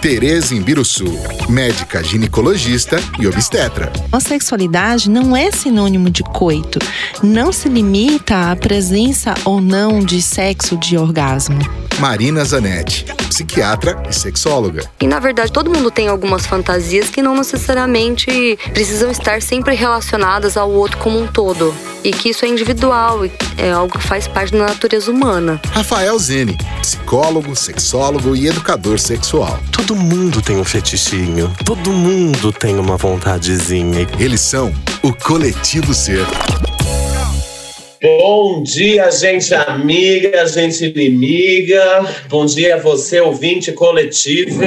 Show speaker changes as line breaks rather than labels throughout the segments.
Tereza Imbiruçu, médica ginecologista e obstetra.
A sexualidade não é sinônimo de coito. Não se limita à presença ou não de sexo de orgasmo.
Marina Zanetti, psiquiatra e sexóloga.
E na verdade, todo mundo tem algumas fantasias que não necessariamente precisam estar sempre relacionadas ao outro como um todo. E que isso é individual, é algo que faz parte da natureza humana.
Rafael Zene, psicólogo, sexólogo e educador sexual.
Todo mundo tem um fetichinho, todo mundo tem uma vontadezinha.
Eles são o Coletivo Ser.
Bom dia, gente amiga, gente inimiga. Bom dia a você, ouvinte coletivo.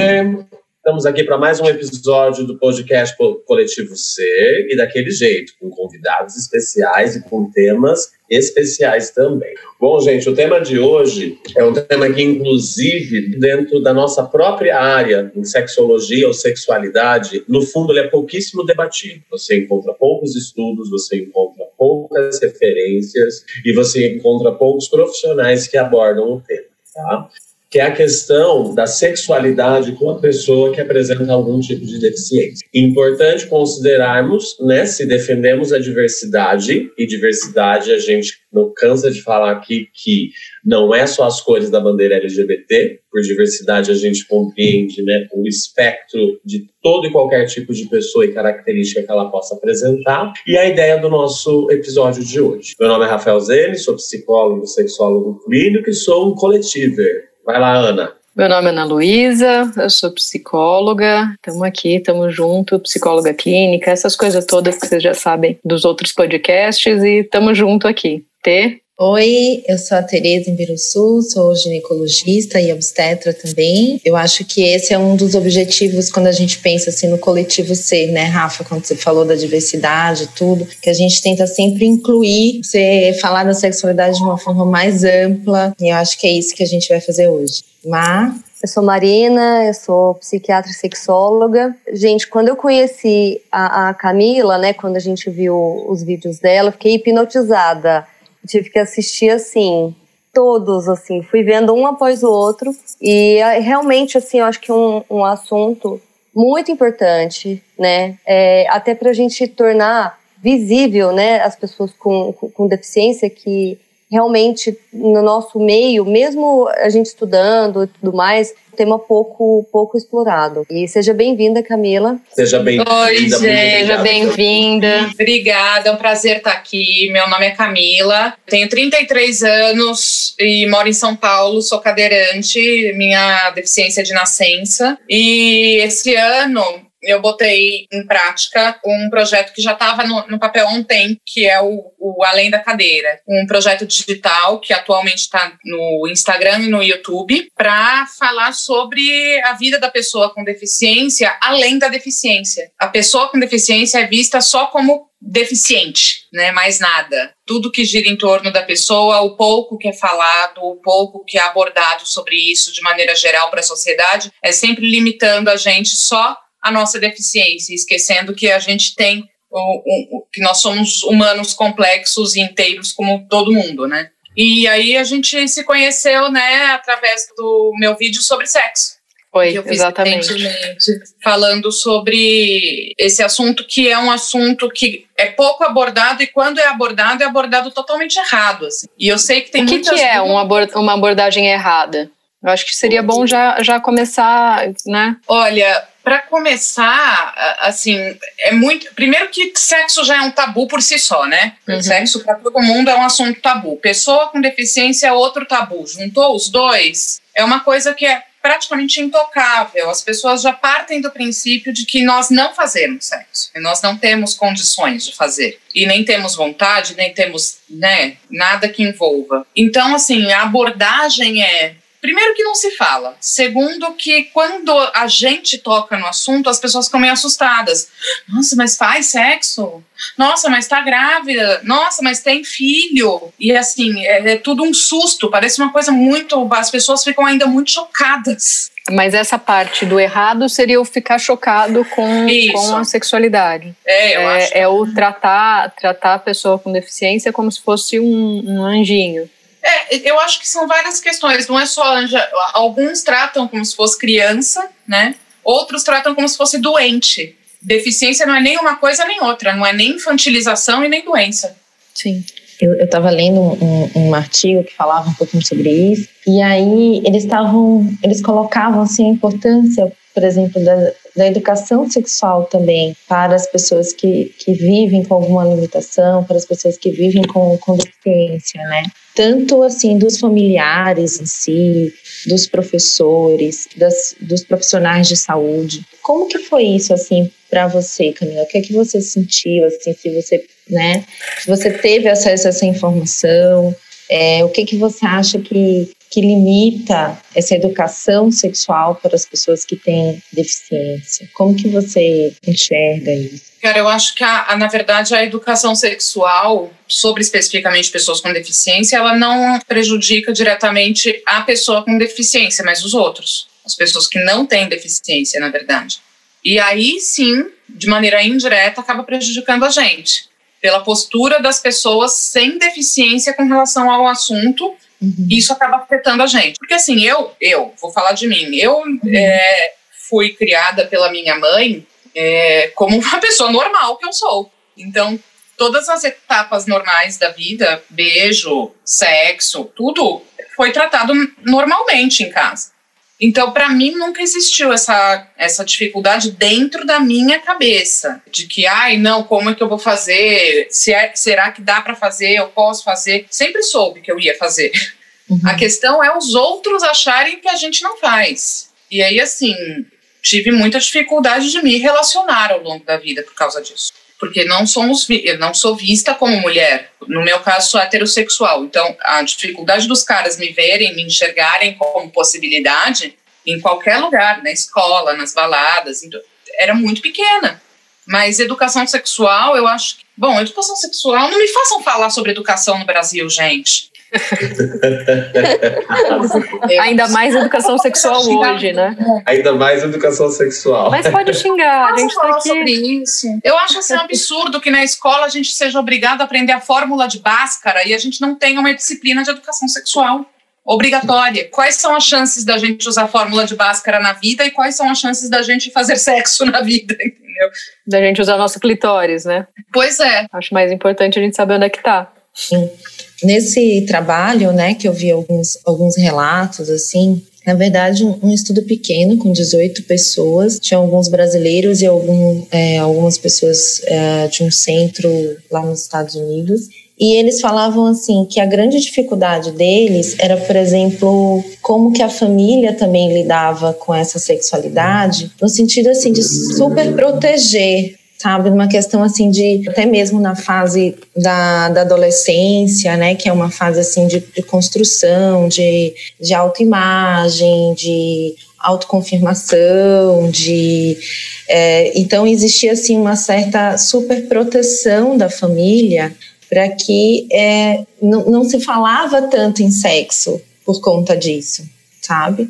Estamos aqui para mais um episódio do podcast Coletivo C e daquele jeito, com convidados especiais e com temas especiais também. Bom, gente, o tema de hoje é um tema que, inclusive, dentro da nossa própria área, em sexologia ou sexualidade, no fundo, ele é pouquíssimo debatido. Você encontra poucos estudos, você encontra poucas referências e você encontra poucos profissionais que abordam o tema. Tá? Que é a questão da sexualidade com a pessoa que apresenta algum tipo de deficiência. Importante considerarmos, né, se defendemos a diversidade, e diversidade a gente não cansa de falar aqui que não é só as cores da bandeira LGBT, por diversidade a gente compreende né, o espectro de todo e qualquer tipo de pessoa e característica que ela possa apresentar, e a ideia do nosso episódio de hoje. Meu nome é Rafael Zene, sou psicólogo, sexólogo clínico e sou um coletiver Vai lá, Ana.
Meu nome é Ana Luísa, eu sou psicóloga, estamos aqui, estamos junto, psicóloga clínica, essas coisas todas que vocês já sabem dos outros podcasts e estamos junto aqui. T.
Oi, eu sou a Tereza Imbiruçu, sou ginecologista e obstetra também. Eu acho que esse é um dos objetivos quando a gente pensa assim no coletivo C, né, Rafa, quando você falou da diversidade tudo, que a gente tenta sempre incluir, você falar da sexualidade de uma forma mais ampla, e eu acho que é isso que a gente vai fazer hoje. Mas
eu sou Marina, eu sou psiquiatra e sexóloga. Gente, quando eu conheci a, a Camila, né, quando a gente viu os vídeos dela, fiquei hipnotizada tive que assistir assim todos assim. Fui vendo um após o outro. E é, realmente assim eu acho que um, um assunto muito importante né? É, até para a gente tornar visível né as pessoas com, com, com deficiência que realmente no nosso meio, mesmo a gente estudando e tudo mais, tema pouco pouco explorado. E seja bem-vinda, Camila.
Seja bem-vinda.
Oi, seja bem-vinda. Obrigada, é um prazer estar aqui. Meu nome é Camila, tenho 33 anos e moro em São Paulo, sou cadeirante, minha deficiência é de nascença. E esse ano eu botei em prática um projeto que já estava no, no, papel tempo, que é o, o, Além da Cadeira. Um projeto digital que atualmente está no Instagram e no YouTube, para falar sobre a vida da pessoa com deficiência além da deficiência. A pessoa com deficiência é vista só como deficiente, né? Mais nada. Tudo que gira em torno da pessoa, o pouco que é falado, o pouco que é abordado sobre isso de maneira geral para a sociedade, é sempre limitando a gente só a nossa deficiência, esquecendo que a gente tem o, o, que nós somos humanos complexos e inteiros como todo mundo, né? E aí a gente se conheceu, né, através do meu vídeo sobre sexo.
Foi, que eu fiz exatamente.
Falando sobre esse assunto que é um assunto que é pouco abordado e quando é abordado, é abordado totalmente errado. Assim. E eu sei que tem
O que, que é uma abordagem errada? Eu acho que seria bom já, já começar, né?
Olha, para começar, assim, é muito. Primeiro que sexo já é um tabu por si só, né? Uhum. Sexo para todo mundo é um assunto tabu. Pessoa com deficiência é outro tabu. Juntou os dois, é uma coisa que é praticamente intocável. As pessoas já partem do princípio de que nós não fazemos sexo, e nós não temos condições de fazer, e nem temos vontade, nem temos né, nada que envolva. Então, assim, a abordagem é Primeiro que não se fala. Segundo que quando a gente toca no assunto, as pessoas ficam meio assustadas. Nossa, mas faz sexo? Nossa, mas tá grávida? Nossa, mas tem filho? E assim, é, é tudo um susto. Parece uma coisa muito... As pessoas ficam ainda muito chocadas.
Mas essa parte do errado seria o ficar chocado com, com a sexualidade.
É, eu é, acho.
É o tratar, tratar a pessoa com deficiência como se fosse um, um anjinho.
É, eu acho que são várias questões, não é só anja. Alguns tratam como se fosse criança, né? Outros tratam como se fosse doente. Deficiência não é nem uma coisa nem outra, não é nem infantilização e nem doença.
Sim.
Eu estava lendo um, um, artigo que falava um pouquinho sobre isso, e aí eles estavam, eles colocavam assim a importância, por exemplo, da, da educação sexual também para as pessoas que, que vivem com alguma limitação, para as pessoas que vivem com, com deficiência, né? tanto assim dos familiares em si, dos professores, das, dos profissionais de saúde. Como que foi isso assim para você, Camila? O que é que você sentiu assim, se você, né, se você teve acesso a essa informação? É, o que que você acha que que limita essa educação sexual para as pessoas que têm deficiência? Como que você enxerga isso?
Cara, eu acho que, a, a, na verdade, a educação sexual, sobre especificamente pessoas com deficiência, ela não prejudica diretamente a pessoa com deficiência, mas os outros. As pessoas que não têm deficiência, na verdade. E aí, sim, de maneira indireta, acaba prejudicando a gente. Pela postura das pessoas sem deficiência com relação ao assunto, uhum. isso acaba afetando a gente. Porque, assim, eu, eu vou falar de mim, eu uhum. é, fui criada pela minha mãe é, como uma pessoa normal que eu sou. Então, todas as etapas normais da vida, beijo, sexo, tudo foi tratado normalmente em casa. Então, para mim, nunca existiu essa, essa dificuldade dentro da minha cabeça, de que, ai, não, como é que eu vou fazer? Se é, será que dá para fazer? Eu posso fazer? Sempre soube que eu ia fazer. Uhum. A questão é os outros acharem que a gente não faz. E aí, assim, tive muita dificuldade de me relacionar ao longo da vida por causa disso. Porque não somos, eu não sou vista como mulher. No meu caso, sou heterossexual. Então, a dificuldade dos caras me verem, me enxergarem como possibilidade em qualquer lugar, na escola, nas baladas, era muito pequena. Mas educação sexual, eu acho que. Bom, educação sexual, não me façam falar sobre educação no Brasil, gente.
Ainda mais educação sexual hoje, né?
Ainda mais educação sexual.
Mas pode xingar, a gente tá aqui.
sobre isso. Eu acho assim um absurdo que na escola a gente seja obrigado a aprender a fórmula de Bhaskara e a gente não tenha uma disciplina de educação sexual obrigatória. Quais são as chances da gente usar a fórmula de Bhaskara na vida e quais são as chances da gente fazer sexo na vida, entendeu?
Da gente usar nosso clitóris, né?
Pois é.
Acho mais importante a gente saber onde é que tá.
Nesse trabalho, né, que eu vi alguns, alguns relatos, assim, na verdade, um, um, estudo pequeno, com 18 pessoas, tinha alguns brasileiros e algum, é, algumas pessoas é, de um centro lá nos Estados Unidos. E eles falavam assim que a grande dificuldade deles era, por exemplo, como que a família também lidava com essa sexualidade, no sentido assim de super proteger sabe? Uma questão assim de, até mesmo na fase da, da adolescência, né? Que é uma fase assim de, de construção, de, de autoimagem, de autoconfirmação, de é, então existia assim uma certa superproteção da família para que é, não, não se falava tanto em sexo por conta disso sabe?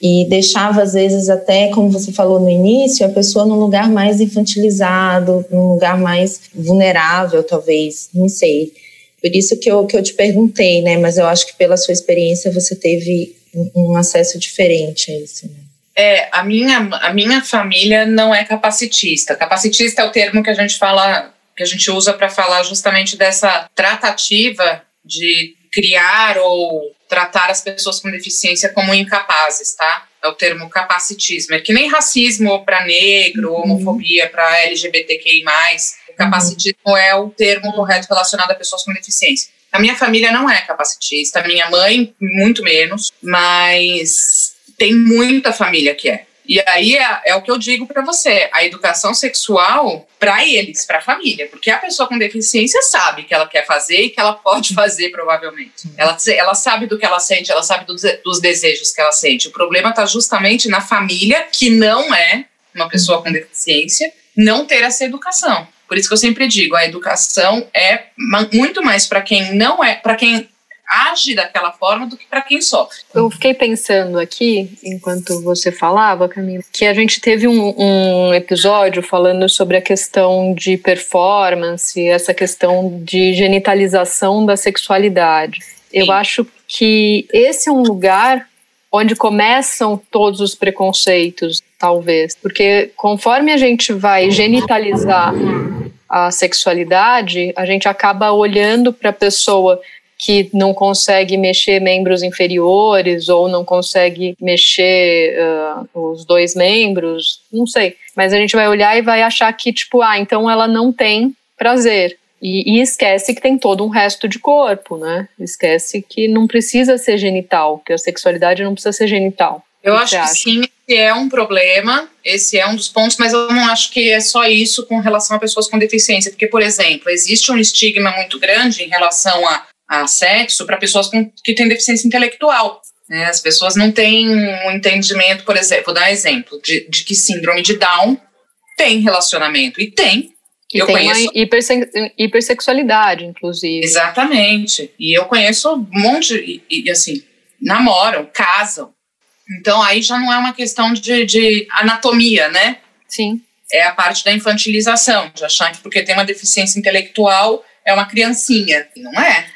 E deixava, às vezes, até, como você falou no início, a pessoa num lugar mais infantilizado, num lugar mais vulnerável, talvez, não sei. Por isso que eu, que eu te perguntei, né? Mas eu acho que pela sua experiência você teve um, acesso diferente a isso, né?
É, a minha, a minha família não é capacitista. Capacitista é o termo que a gente fala, que a gente usa para falar justamente dessa tratativa de criar ou tratar as pessoas com deficiência como incapazes, tá? É o termo capacitismo. É que nem racismo para negro, uhum. homofobia para LGBTQI. O capacitismo uhum. é o termo correto relacionado a pessoas com deficiência. A minha família não é capacitista, minha mãe, muito menos, mas tem muita família que é. E aí é, é o que eu digo para você: a educação sexual para eles, para a família, porque a pessoa com deficiência sabe que ela quer fazer e que ela pode fazer, provavelmente. Ela, ela sabe do que ela sente, ela sabe dos, dos desejos que ela sente. O problema está justamente na família, que não é uma pessoa com deficiência, não ter essa educação. Por isso que eu sempre digo, a educação é muito mais para quem não é, para quem age daquela forma do que para quem sofre.
Eu fiquei pensando aqui, enquanto você falava, Camila, que a gente teve um, um episódio falando sobre a questão de performance, essa questão de genitalização da sexualidade. Sim. Eu acho que esse é um lugar onde começam todos os preconceitos, talvez, porque conforme a gente vai genitalizar a sexualidade, a gente acaba olhando para a pessoa que não consegue mexer membros inferiores ou não consegue mexer uh, os dois membros, não sei. Mas a gente vai olhar e vai achar que, tipo, ah, então ela não tem prazer. E, e esquece que tem todo um resto de corpo, né? Esquece que não precisa ser genital, que a sexualidade não precisa ser genital.
Eu acho que acha? sim, esse é um problema, esse é um dos pontos, mas eu não acho que é só isso com relação a pessoas com deficiência, porque, por exemplo, existe um estigma muito grande em relação a a sexo para pessoas com, que têm deficiência intelectual. Né? As pessoas não têm um entendimento, por exemplo, vou dar um exemplo, de, de que síndrome de Down tem relacionamento. E tem.
E eu tem conheço... uma hiperse hipersexualidade, inclusive.
Exatamente. E eu conheço um monte, e, e assim, namoram, casam. Então aí já não é uma questão de, de anatomia, né?
Sim.
É a parte da infantilização, de achar que porque tem uma deficiência intelectual é uma criancinha. E não é.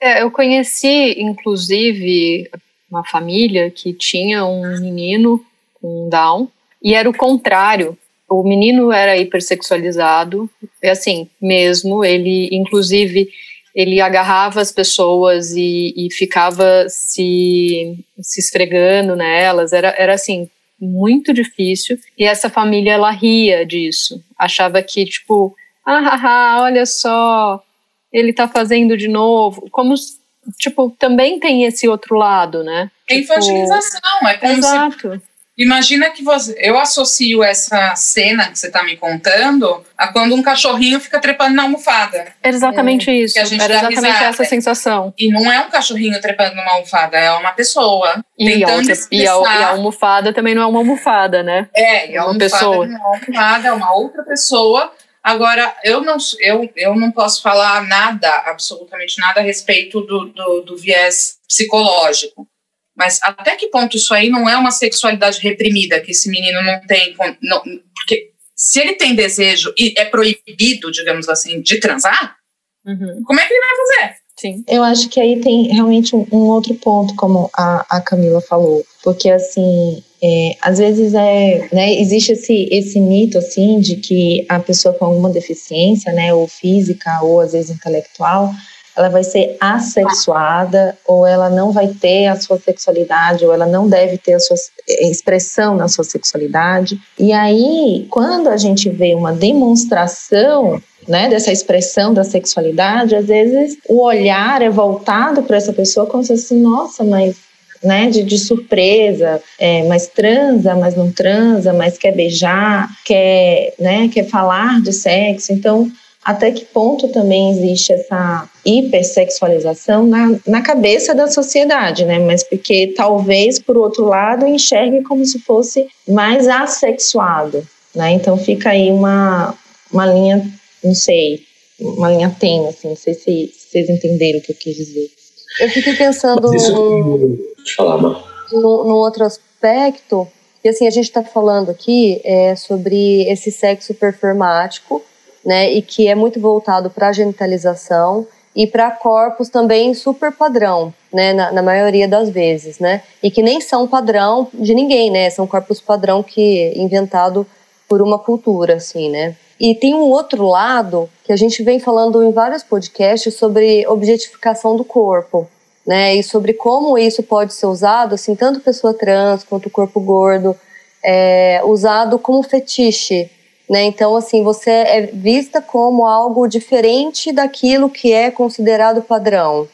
É, eu conheci, inclusive, uma família que tinha um menino com Down, e era o contrário. O menino era hipersexualizado, é assim, mesmo, ele, inclusive, ele agarrava as pessoas e, e ficava se, se esfregando nelas, era, era assim, muito difícil, e essa família, ela ria disso, achava que, tipo, ah, olha só, ele tá fazendo de novo, como tipo, também tem esse outro lado, né?
Tipo, infantilização, é como
Exato.
Se, imagina que você, eu associo essa cena que você tá me contando a quando um cachorrinho fica trepando na almofada.
É exatamente é, isso. Era exatamente risada. essa sensação.
E não é um cachorrinho trepando numa almofada, é uma pessoa.
E, a, outra, e, a, e a, almofada também não é uma almofada, né?
É, é uma pessoa. Não é uma almofada, é uma outra pessoa Agora, eu não, eu, eu não posso falar nada, absolutamente nada, a respeito do, do, do viés psicológico. Mas até que ponto isso aí não é uma sexualidade reprimida, que esse menino não tem. Não, porque se ele tem desejo e é proibido, digamos assim, de transar, uhum. como é que ele vai fazer?
Sim. Eu acho que aí tem realmente um, um outro ponto, como a, a Camila falou. Porque, assim, é, às vezes é, né, existe esse, esse mito assim de que a pessoa com alguma deficiência, né, ou física ou às vezes intelectual, ela vai ser assexuada ou ela não vai ter a sua sexualidade ou ela não deve ter a sua expressão na sua sexualidade. E aí, quando a gente vê uma demonstração né, dessa expressão da sexualidade, às vezes o olhar é voltado para essa pessoa como se assim, nossa, mas né, de, de surpresa, é, mas transa, mas não transa, mas quer beijar, quer, né, quer falar de sexo. Então, até que ponto também existe essa hipersexualização na, na cabeça da sociedade, né? Mas porque talvez, por outro lado, enxergue como se fosse mais assexuado, né? Então fica aí uma, uma linha, não sei, uma linha tênue, assim, não sei se vocês entenderam o que eu quis dizer.
Eu fiquei pensando isso, falar, no, no, outro aspecto, e assim, a gente está falando aqui é, sobre esse sexo performático, né, e que é muito voltado para a genitalização e para corpos também super padrão, né, na, na, maioria das vezes, né, e que nem são padrão de ninguém, né, são corpos padrão que inventado por uma cultura, assim, né. E tem um outro lado que a gente vem falando em vários podcasts sobre objetificação do corpo, né? E sobre como isso pode ser usado, assim, tanto pessoa trans quanto corpo gordo, é, usado como fetiche, né? Então, assim, você é vista como algo diferente daquilo que é considerado padrão.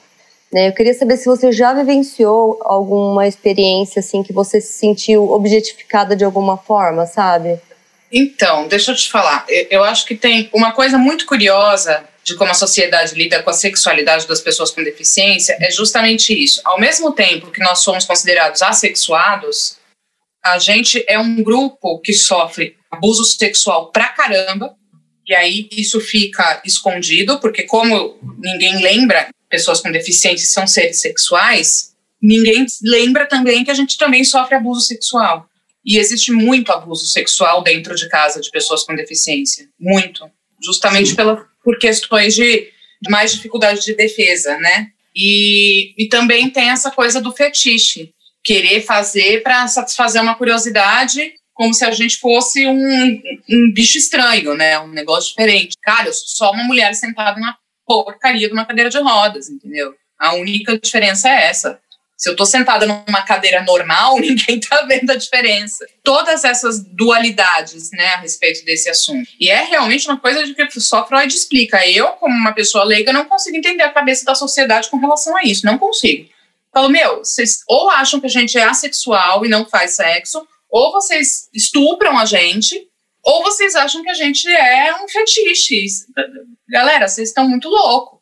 Né? Eu queria saber se você já vivenciou alguma experiência assim que você se sentiu objetificada de alguma forma, sabe?
Então, deixa eu te falar. Eu acho que tem uma coisa muito curiosa de como a sociedade lida com a sexualidade das pessoas com deficiência é justamente isso. Ao mesmo tempo que nós somos considerados assexuados, a gente é um grupo que sofre abuso sexual pra caramba, e aí isso fica escondido, porque como ninguém lembra pessoas com deficiência são seres sexuais, ninguém lembra também que a gente também sofre abuso sexual. E existe muito abuso sexual dentro de casa de pessoas com deficiência. Muito. Justamente pela, por questões de, de mais dificuldade de defesa, né? E, e também tem essa coisa do fetiche. Querer fazer para satisfazer uma curiosidade, como se a gente fosse um, um bicho estranho, né? Um negócio diferente. Cara, eu sou só uma mulher sentada numa porcaria de uma cadeira de rodas, entendeu? A única diferença é essa. Se eu tô sentada numa cadeira normal, ninguém tá vendo a diferença. Todas essas dualidades, né, a respeito desse assunto. E é realmente uma coisa de que só Freud explica. Eu, como uma pessoa leiga, não consigo entender a cabeça da sociedade com relação a isso. Não consigo. Falo, meu, vocês ou acham que a gente é assexual e não faz sexo, ou vocês estupram a gente, ou vocês acham que a gente é um fetiche. Galera, vocês estão muito loucos.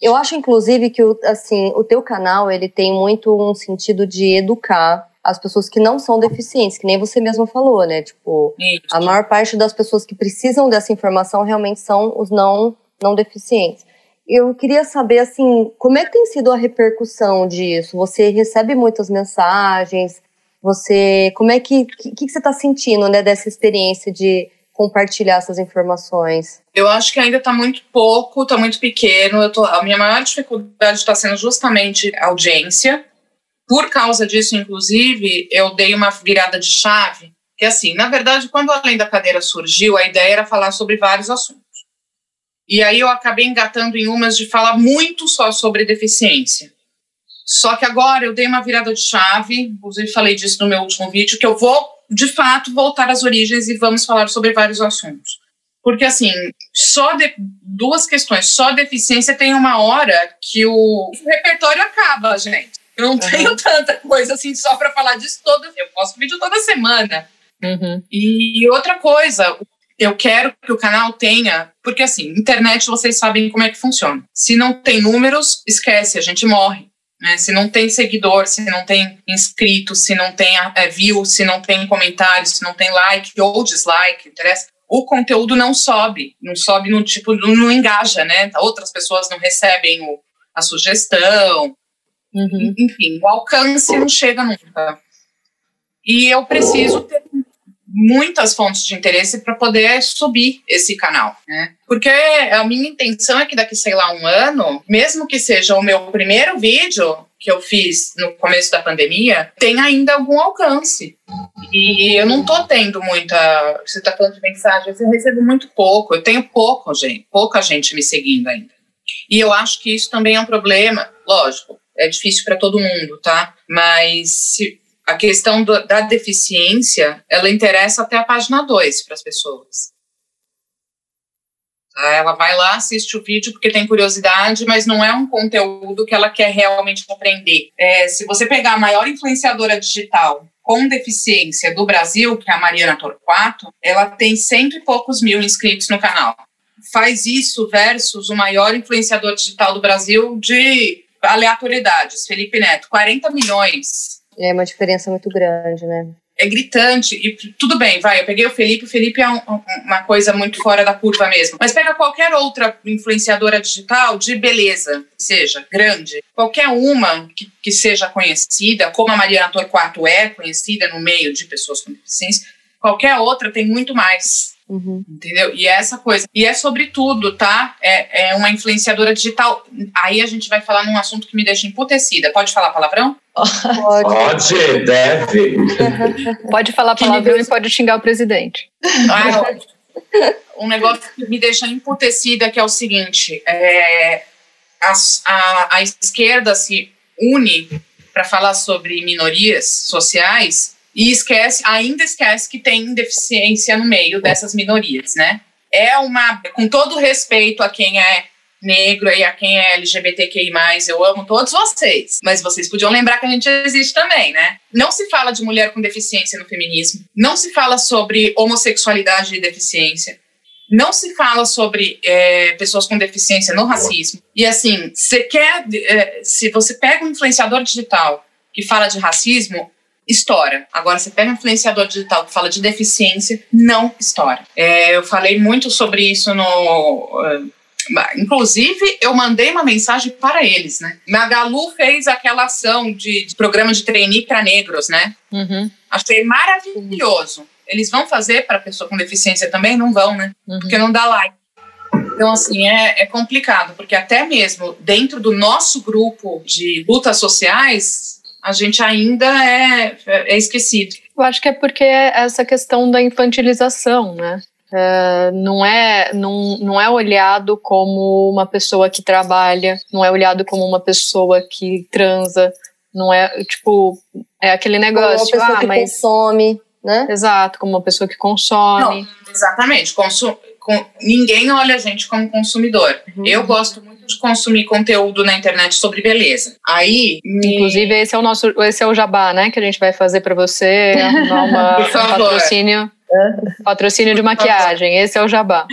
Eu acho, inclusive, que o, assim, o teu canal ele tem muito um sentido de educar as pessoas que não são deficientes, que nem você mesmo falou, né? Tipo, a maior parte das pessoas que precisam dessa informação realmente são os não, não deficientes. Eu queria saber, assim, como é que tem sido a repercussão disso? Você recebe muitas mensagens? Você, como é que, que, que você está sentindo, né, dessa experiência de compartilhar essas informações?
Eu acho que ainda está muito pouco, está muito pequeno. Tô, a minha maior dificuldade está sendo justamente audiência. Por causa disso, inclusive, eu dei uma virada de chave. Que assim, na verdade, quando Além da Cadeira surgiu, a ideia era falar sobre vários assuntos. E aí eu acabei engatando em umas de falar muito só sobre deficiência. Só que agora eu dei uma virada de chave, inclusive falei disso no meu último vídeo, que eu vou, de fato, voltar às origens e vamos falar sobre vários assuntos. Porque, assim, só de, duas questões. Só deficiência tem uma hora que o, o repertório acaba, gente. Eu não uhum. tenho tanta coisa assim só para falar disso toda. Eu posto vídeo toda semana. Uhum. E outra coisa, eu quero que o canal tenha, porque assim, internet vocês sabem como é que funciona. Se não tem números, esquece, a gente morre. Né? Se não tem seguidor, se não tem inscrito, se não tem é, view, se não tem comentário, se não tem like ou dislike, interessa, o conteúdo não sobe, não sobe no tipo, não, não engaja, né? Outras pessoas não recebem o, a sugestão, uhum. enfim, o alcance não chega nunca. E eu preciso ter muitas fontes de interesse para poder subir esse canal, né? Porque a minha intenção é que daqui, sei lá, um ano, mesmo que seja o meu primeiro vídeo que eu fiz no começo da pandemia, tenha ainda algum alcance. E eu não tô tendo muita. Você tá falando de mensagens, eu recebo muito pouco. Eu tenho pouco, gente, pouca gente me seguindo ainda. E eu acho que isso também é um problema. Lógico, é difícil para todo mundo, tá? Mas se, a questão do, da deficiência, ela interessa até a página 2 para as pessoas. Tá? Ela vai lá, assiste o vídeo porque tem curiosidade, mas não é um conteúdo que ela quer realmente aprender. É, se você pegar a maior influenciadora digital com deficiência do Brasil, que é a Mariana Torquato, ela tem cento e poucos mil inscritos no canal. Faz isso versus o maior influenciador digital do Brasil de aleatoriedades, Felipe Neto, 40 milhões
é uma diferença muito grande, né?
É gritante, e tudo bem, vai, eu peguei o Felipe, o Felipe é um, uma coisa muito fora da curva mesmo. Mas pega qualquer outra influenciadora digital de beleza, seja grande, qualquer uma que, que seja conhecida, como a Mariana Torquato é conhecida no meio de pessoas com deficiência, qualquer outra tem muito mais Uhum. Entendeu? E é essa coisa. E é sobre tudo, tá? É, é uma influenciadora digital. Aí a gente vai falar num assunto que me deixa emputecida. Pode falar palavrão?
Pode, pode deve.
pode falar palavrão e pode xingar o presidente.
Ah, um negócio que me deixa emputecida que é o seguinte: é, a, a, a esquerda se une para falar sobre minorias sociais e esquece, ainda esquece que tem deficiência no meio dessas minorias, né? É uma, com todo respeito a quem é negro e a quem é LGBTQI+, eu amo todos vocês, mas vocês podiam lembrar que a gente existe também, né? Não se fala de mulher com deficiência no feminismo, não se fala sobre homossexualidade e deficiência, não se fala sobre é, pessoas com deficiência no racismo. E assim, você quer, é, se você pega um influenciador digital que fala de racismo, estoura. Agora, você pega um influenciador digital que fala de deficiência, não estoura. É, eu falei muito sobre isso no Inclusive, eu mandei uma mensagem para eles, né? Magalu fez aquela ação de, de programa de trainee para negros, né? Uhum. Achei maravilhoso. Eles vão fazer para pessoa com deficiência também? Não vão, né? Uhum. Porque não dá like. Então, assim, é, é complicado, porque até mesmo dentro do nosso grupo de lutas sociais, a gente ainda é, é esquecido.
Eu acho que é porque é essa questão da infantilização, né? Uh, não é não, não é olhado como uma pessoa que trabalha, não é olhado como uma pessoa que transa, não é tipo é aquele negócio
como uma pessoa
ah,
que
mas
consome, né?
Exato, como uma pessoa que consome.
Não, exatamente, Consu com, ninguém olha a gente como consumidor. Uhum. Eu gosto muito de consumir conteúdo na internet sobre beleza. Aí,
me... inclusive esse é o nosso, esse é o jabá, né, que a gente vai fazer para você, uma, um patrocínio Patrocínio de maquiagem, esse é o jabá.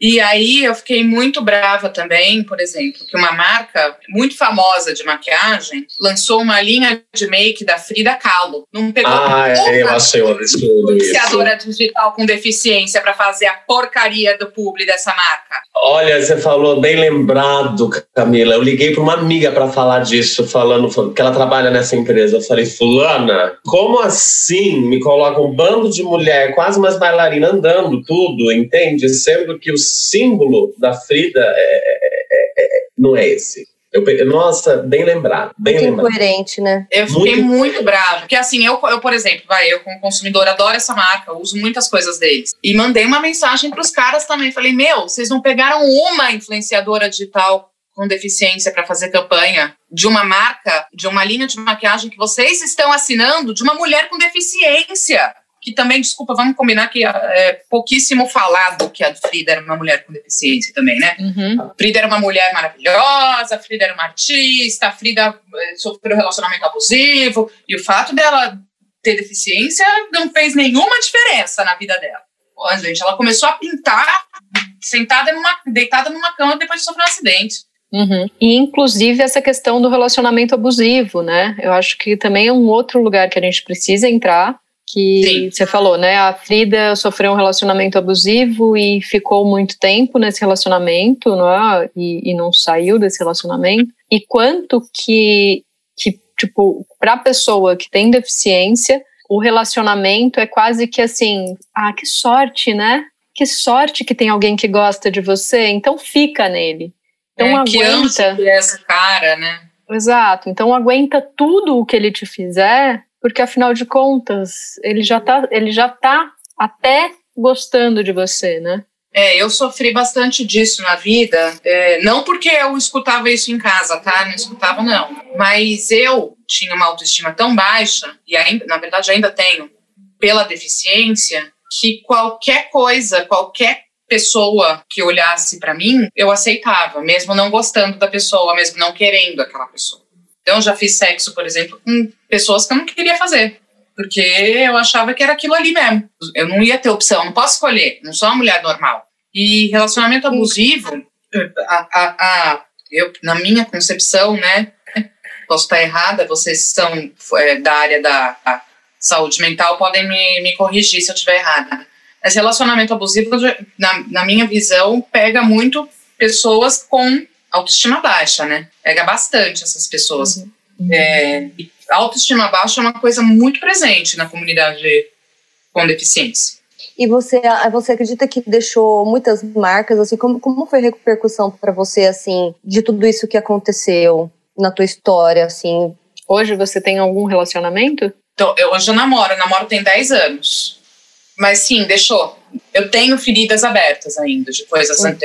E aí eu fiquei muito brava também, por exemplo, que uma marca muito famosa de maquiagem lançou uma linha de make da Frida Kahlo.
Não pegou ah, é, eu achei um absurdo
influenciadora digital com deficiência para fazer a porcaria do publi dessa marca.
Olha, você falou bem lembrado, Camila. Eu liguei para uma amiga para falar disso, falando que ela trabalha nessa empresa. Eu falei, fulana, como assim me coloca um bando de mulher quase umas bailarinas andando, tudo, entende? Sendo que o símbolo da Frida é, é, é, é não é esse. Eu, nossa, bem lembrado. Bem
muito
lembrado.
incoerente, né?
Eu fiquei muito, muito bravo. Porque assim, eu, eu, por exemplo, vai, eu como consumidor adoro essa marca, uso muitas coisas deles. E mandei uma mensagem para os caras também. Falei, meu, vocês não pegaram uma influenciadora digital com deficiência para fazer campanha de uma marca, de uma linha de maquiagem que vocês estão assinando de uma mulher com deficiência que também, desculpa, vamos combinar que é pouquíssimo falado que a Frida era uma mulher com deficiência também, né? Uhum. Frida era uma mulher maravilhosa, Frida era uma artista, Frida eh, sofreu relacionamento abusivo, e o fato dela ter deficiência não fez nenhuma diferença na vida dela. Pô, gente, ela começou a pintar sentada numa, deitada numa cama depois de sofrer um acidente.
Uhum. E inclusive essa questão do relacionamento abusivo, né? Eu acho que também é um outro lugar que a gente precisa entrar, que Sim. você falou, né? A Frida sofreu um relacionamento abusivo e ficou muito tempo nesse relacionamento, não é? E, e não saiu desse relacionamento. E quanto que, que tipo, para a pessoa que tem deficiência, o relacionamento é quase que assim, ah, que sorte, né? Que sorte que tem alguém que gosta de você, então fica nele. Então
é,
aguenta.
Que essa cara, né?
Exato. Então aguenta tudo o que ele te fizer porque afinal de contas, ele já tá, ele já tá até gostando de você, né?
É, eu sofri bastante disso na vida, é, não porque eu escutava isso em casa, tá? Não escutava, não. Mas eu tinha uma autoestima tão baixa, e ainda, na verdade ainda tenho, pela deficiência, que qualquer coisa, qualquer pessoa que olhasse para mim, eu aceitava, mesmo não gostando da pessoa, mesmo não querendo aquela pessoa. Então, já fiz sexo, por exemplo, com pessoas que eu não queria fazer. Porque eu achava que era aquilo ali mesmo. Eu não ia ter opção, não posso escolher, não sou uma mulher normal. E relacionamento abusivo, a, a, a, eu, na minha concepção, né? Posso estar errada, vocês são é, da área da saúde mental, podem me, me corrigir se eu estiver errada. Mas relacionamento abusivo, na, na minha visão, pega muito pessoas com autoestima baixa, né? Pega bastante essas pessoas. Uhum. É, autoestima baixa é uma coisa muito presente na comunidade com deficiência.
E você, você acredita que deixou muitas marcas, assim, como, como foi a repercussão para você, assim, de tudo isso que aconteceu na tua história, assim?
Hoje você tem algum relacionamento?
Então, eu hoje eu namoro, eu namoro tem 10 anos. Mas sim, deixou. Eu tenho feridas abertas ainda, de coisas uhum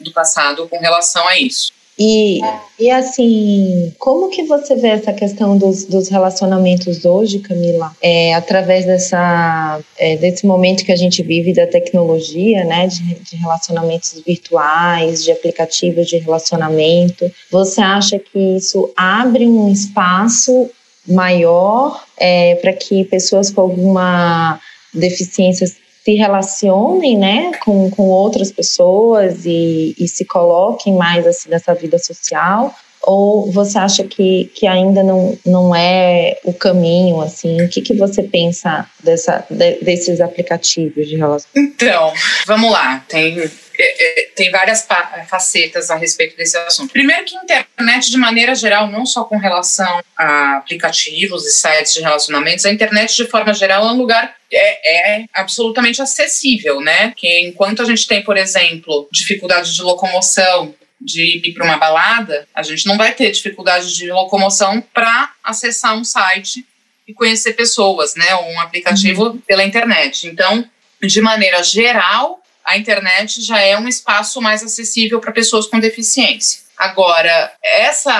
do passado com relação a isso.
E, e assim, como que você vê essa questão dos, dos relacionamentos hoje, Camila? É, através dessa, é, desse momento que a gente vive da tecnologia, né? De, de relacionamentos virtuais, de aplicativos de relacionamento. Você acha que isso abre um espaço maior é, para que pessoas com alguma deficiência se relacionem né, com, com outras pessoas e, e se coloquem mais assim, nessa vida social? Ou você acha que, que ainda não, não é o caminho, assim? O que, que você pensa dessa, de, desses aplicativos de relação?
Então, vamos lá. Tem é, é, tem várias facetas a respeito desse assunto. Primeiro que a internet, de maneira geral, não só com relação a aplicativos e sites de relacionamentos, a internet, de forma geral, é um lugar é, é, absolutamente acessível, né? Que enquanto a gente tem, por exemplo, dificuldade de locomoção, de ir para uma balada, a gente não vai ter dificuldade de locomoção para acessar um site e conhecer pessoas, né? Ou um aplicativo uhum. pela internet. Então, de maneira geral, a internet já é um espaço mais acessível para pessoas com deficiência. Agora, essa,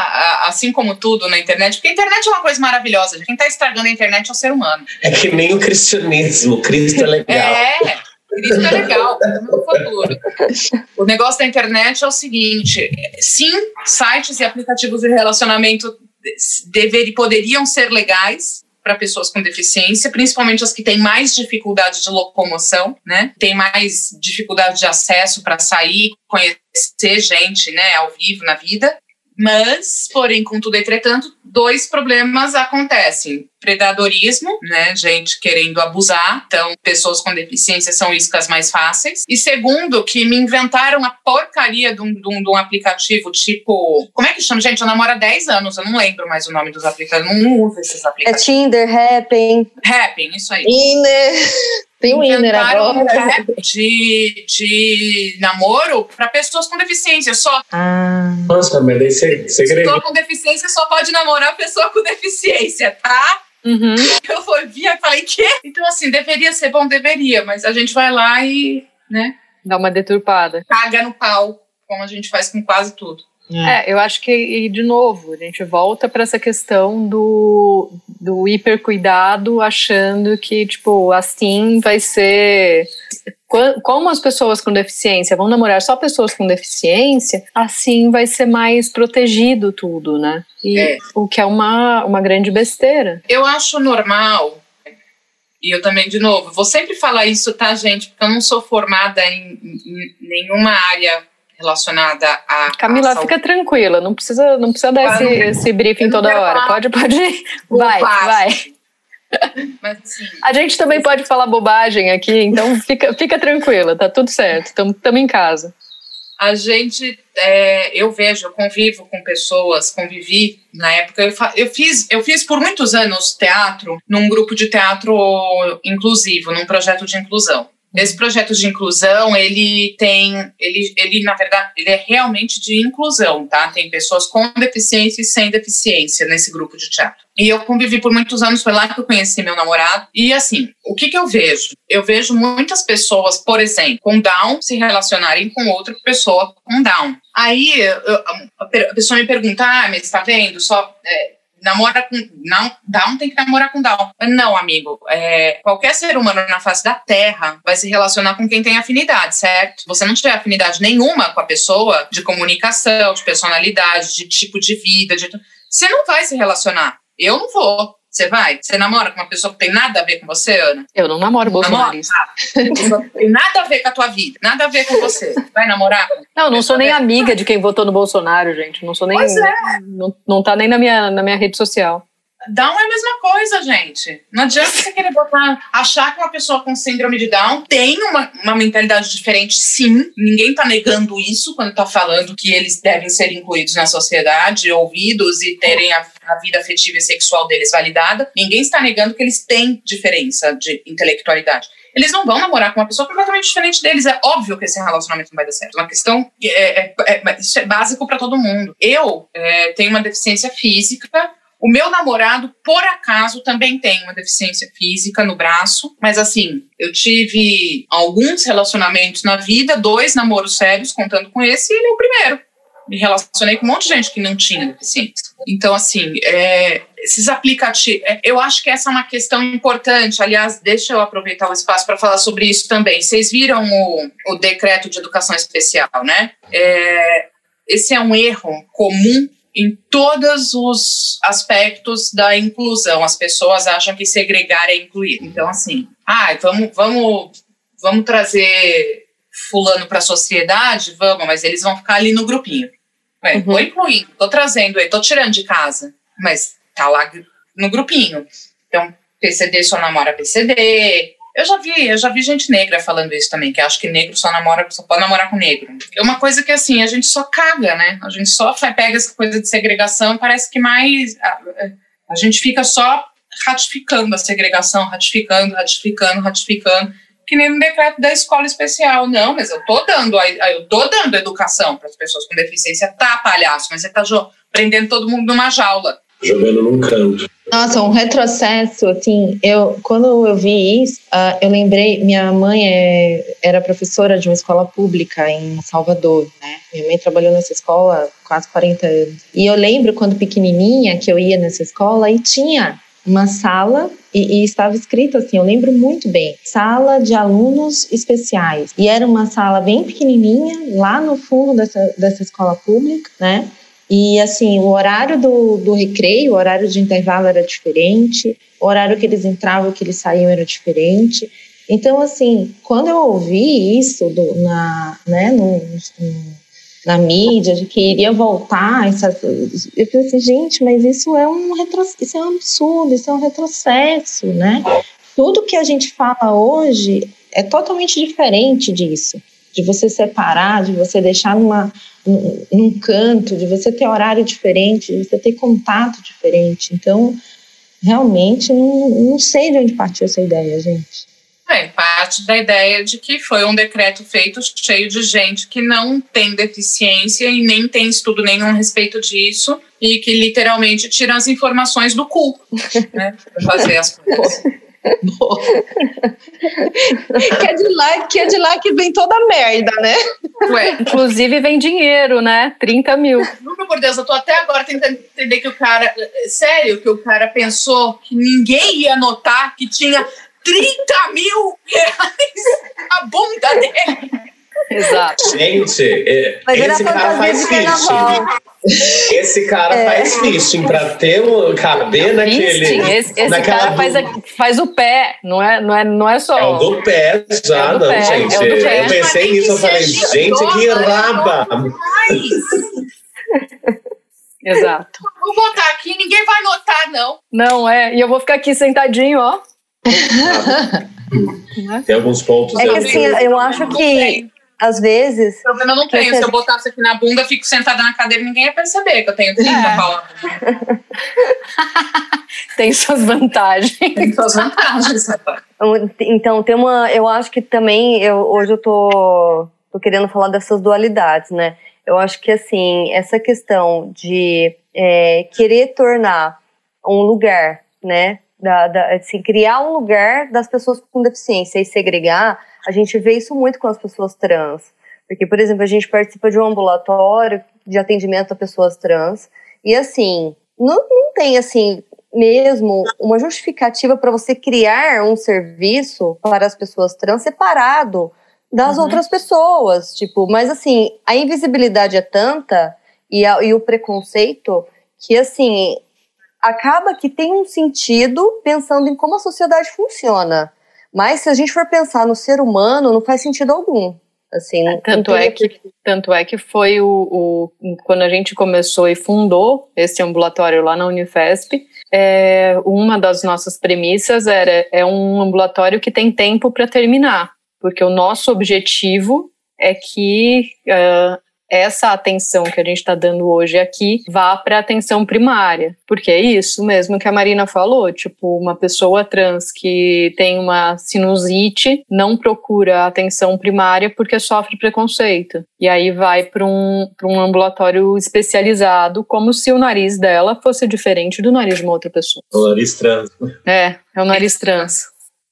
assim como tudo na internet, porque a internet é uma coisa maravilhosa, quem está estragando a internet é o ser humano.
É que nem o cristianismo, Cristo é legal.
É, Cristo é legal, no futuro. O negócio da internet é o seguinte: sim, sites e aplicativos de relacionamento dever, poderiam ser legais, para pessoas com deficiência, principalmente as que têm mais dificuldade de locomoção, né? Tem mais dificuldade de acesso para sair, conhecer gente, né, ao vivo na vida. Mas, porém, contudo, entretanto, dois problemas acontecem. Predadorismo, né? Gente querendo abusar. Então, pessoas com deficiência são iscas mais fáceis. E segundo, que me inventaram a porcaria de um, de um, de um aplicativo tipo. Como é que chama? Gente, eu namoro há 10 anos, eu não lembro mais o nome dos aplicativos. Eu não uso esses aplicativos.
É Tinder, Happn.
Happn, isso aí.
Tinder. Tem o Inner agora. Um
de, de namoro para pessoas com deficiência só.
Ah.
Nossa, mas daí você,
Pessoa com deficiência só pode namorar pessoa com deficiência, tá?
Uhum.
Eu fui, via e falei, quê? Então, assim, deveria ser bom, deveria, mas a gente vai lá e, né?
Dá uma deturpada.
Caga no pau, como a gente faz com quase tudo.
É. é, eu acho que, e de novo, a gente volta para essa questão do, do hipercuidado, achando que, tipo, assim vai ser. Como as pessoas com deficiência vão namorar só pessoas com deficiência, assim vai ser mais protegido tudo, né? E, é. O que é uma, uma grande besteira.
Eu acho normal e eu também, de novo, vou sempre falar isso, tá, gente? Porque eu não sou formada em, em nenhuma área relacionada a.
Camila, fica tranquila, não precisa, não precisa dar esse, esse briefing toda hora. Pode, pode. Vai, vai. Mas, assim, a gente também pode falar bobagem aqui, então fica, fica tranquila, tá tudo certo, estamos em casa.
A gente, é, eu vejo, eu convivo com pessoas, convivi na época, eu, eu, fiz, eu fiz por muitos anos teatro num grupo de teatro inclusivo, num projeto de inclusão. Esse projeto de inclusão, ele tem, ele, ele na verdade, ele é realmente de inclusão, tá? Tem pessoas com deficiência e sem deficiência nesse grupo de teatro. E eu convivi por muitos anos, foi lá que eu conheci meu namorado. E assim, o que que eu vejo? Eu vejo muitas pessoas, por exemplo, com Down se relacionarem com outra pessoa com Down. Aí eu, a pessoa me pergunta, ah, mas está vendo? Só é, namora com. Não, Down tem que namorar com Down. Não, amigo. É, qualquer ser humano na face da Terra vai se relacionar com quem tem afinidade, certo? Você não tiver afinidade nenhuma com a pessoa de comunicação, de personalidade, de tipo de vida, de... você não vai se relacionar. Eu não vou. Você vai? Você namora com uma pessoa que tem nada a ver com você, Ana?
Eu não namoro bolsonarista.
Namora? Ah, tem nada a ver com a tua vida, nada a ver com você. Vai namorar?
Não, não sou nem amiga de quem votou no Bolsonaro, gente. Não sou nem. Pois é. Não, não tá nem na minha, na minha rede social.
Down é a mesma coisa, gente. Não adianta você querer botar, achar que uma pessoa com síndrome de Down tem uma, uma mentalidade diferente, sim. Ninguém está negando isso quando está falando que eles devem ser incluídos na sociedade, ouvidos e terem a, a vida afetiva e sexual deles validada. Ninguém está negando que eles têm diferença de intelectualidade eles não vão namorar com uma pessoa completamente diferente deles. É óbvio que esse relacionamento não vai dar certo. É uma questão, é, é, é, isso é básico para todo mundo. Eu é, tenho uma deficiência física, o meu namorado, por acaso, também tem uma deficiência física no braço, mas assim, eu tive alguns relacionamentos na vida, dois namoros sérios, contando com esse, e ele é o primeiro. me relacionei com um monte de gente que não tinha deficiência. Então, assim, é, esses aplicativos, é, eu acho que essa é uma questão importante. Aliás, deixa eu aproveitar o espaço para falar sobre isso também. Vocês viram o, o decreto de educação especial, né? É, esse é um erro comum em todos os aspectos da inclusão. As pessoas acham que segregar é incluir. Então, assim, ah, vamos, vamos, vamos trazer fulano para a sociedade? Vamos, mas eles vão ficar ali no grupinho. Ué, uhum. Vou incluindo, tô trazendo ele, tô tirando de casa, mas tá lá no grupinho. Então, PCD só namora PCD. Eu já vi, eu já vi gente negra falando isso também, que acha que negro só namora, só pode namorar com negro. É uma coisa que assim, a gente só caga, né? A gente só pega essa coisa de segregação, parece que mais a, a gente fica só ratificando a segregação, ratificando, ratificando, ratificando que nem no decreto da escola especial. Não, mas eu tô dando, eu tô dando educação para as pessoas com deficiência. Tá, palhaço, mas você tá prendendo todo mundo numa jaula.
Jogando num canto.
Nossa, um retrocesso, assim, eu, quando eu vi isso, uh, eu lembrei, minha mãe é, era professora de uma escola pública em Salvador, né? Minha mãe trabalhou nessa escola quase 40 anos. E eu lembro quando pequenininha que eu ia nessa escola e tinha uma sala e, e, estava escrito assim, eu lembro muito bem, sala de alunos especiais. E era uma sala bem pequenininha, lá no fundo dessa, dessa escola pública, né? E assim, o horário do, do recreio, o horário de intervalo era diferente, o horário que eles entravam, que eles saíam era diferente. Então, assim, quando eu ouvi isso do, na, né, no, na mídia de que iria voltar. Eu falei assim, gente, mas isso é um isso é um absurdo, isso é um retrocesso, né? Tudo que a gente fala hoje é totalmente diferente disso. De você separar, de você deixar numa, num, num canto, de você ter horário diferente, de você ter contato diferente. Então, realmente, não, não sei de onde partiu essa ideia, gente.
É, parte da ideia de que foi um decreto feito cheio de gente que não tem deficiência e nem tem estudo nenhum a respeito disso e que literalmente tira as informações do cu, né, para fazer as coisas.
que, é de lá, que é de lá que vem toda a merda, né?
Ué, inclusive vem dinheiro, né? 30 mil.
Nunca por Deus, eu tô até agora tentando entender que o cara. Sério, que o cara pensou que ninguém ia notar que tinha 30 mil reais a bunda dele.
Exato.
Gente, é, esse cara faz fishing. Esse cara é. faz fishing pra ter um, caber naquele.
Esse, esse naquela... cara faz, faz o pé, não é, não é, não é só.
É o do pé já, é não, pé, gente. É eu pensei nisso, eu falei, gente, que raba.
Exato.
Vou botar aqui, ninguém vai notar, não.
Não, é. E eu vou ficar aqui sentadinho, ó.
Tem alguns pontos.
É que assim, eu acho que às vezes.
O problema não tenho. Se eu botasse aqui na bunda, fico sentada na cadeira, ninguém ia perceber que eu tenho 30 é. palavras.
tem suas vantagens.
Tem suas vantagens.
então, tem uma. Eu acho que também. Eu, hoje eu tô, tô querendo falar dessas dualidades, né? Eu acho que assim, essa questão de é, querer tornar um lugar, né? da, da, assim, criar um lugar das pessoas com deficiência e segregar, a gente vê isso muito com as pessoas trans. Porque, por exemplo, a gente participa de um ambulatório de atendimento a pessoas trans, e assim, não, não tem assim mesmo uma justificativa para você criar um serviço para as pessoas trans separado das uhum. outras pessoas, tipo, mas assim, a invisibilidade é tanta e, a, e o preconceito que assim, acaba que tem um sentido pensando em como a sociedade funciona. Mas se a gente for pensar no ser humano, não faz sentido algum. Assim,
é, tanto, é que, tanto é que foi o, o, Quando a gente começou e fundou esse ambulatório lá na Unifesp, é, uma das nossas premissas era é um ambulatório que tem tempo para terminar, porque o nosso objetivo é que uh, essa atenção que a gente está dando hoje aqui vá para a atenção primária. Porque é isso mesmo que a Marina falou, tipo, uma pessoa trans que tem uma sinusite não procura atenção primária porque sofre preconceito. E aí vai para um, um ambulatório especializado, como se o nariz dela fosse diferente do nariz de uma outra pessoa.
O nariz trans.
É, é o nariz trans.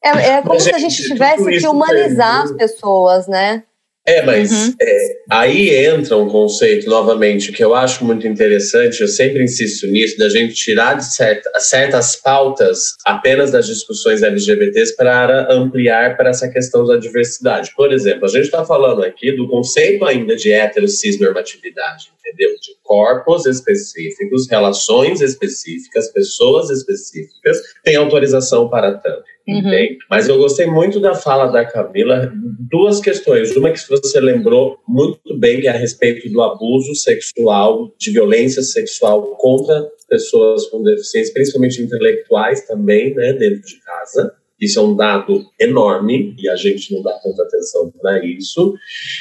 É, é como se a gente tivesse que humanizar as pessoas, né?
É, mas uhum. é, aí entra um conceito, novamente, que eu acho muito interessante, eu sempre insisto nisso, da gente tirar de certa, certas pautas apenas das discussões LGBTs para ampliar para essa questão da diversidade. Por exemplo, a gente está falando aqui do conceito ainda de heterocisnormatividade, entendeu? De corpos específicos, relações específicas, pessoas específicas, tem autorização para tanto. Uhum. Mas eu gostei muito da fala da Camila, duas questões. Uma que você lembrou muito bem, é a respeito do abuso sexual, de violência sexual contra pessoas com deficiência, principalmente intelectuais também, né, dentro de casa. Isso é um dado enorme e a gente não dá tanta atenção para isso.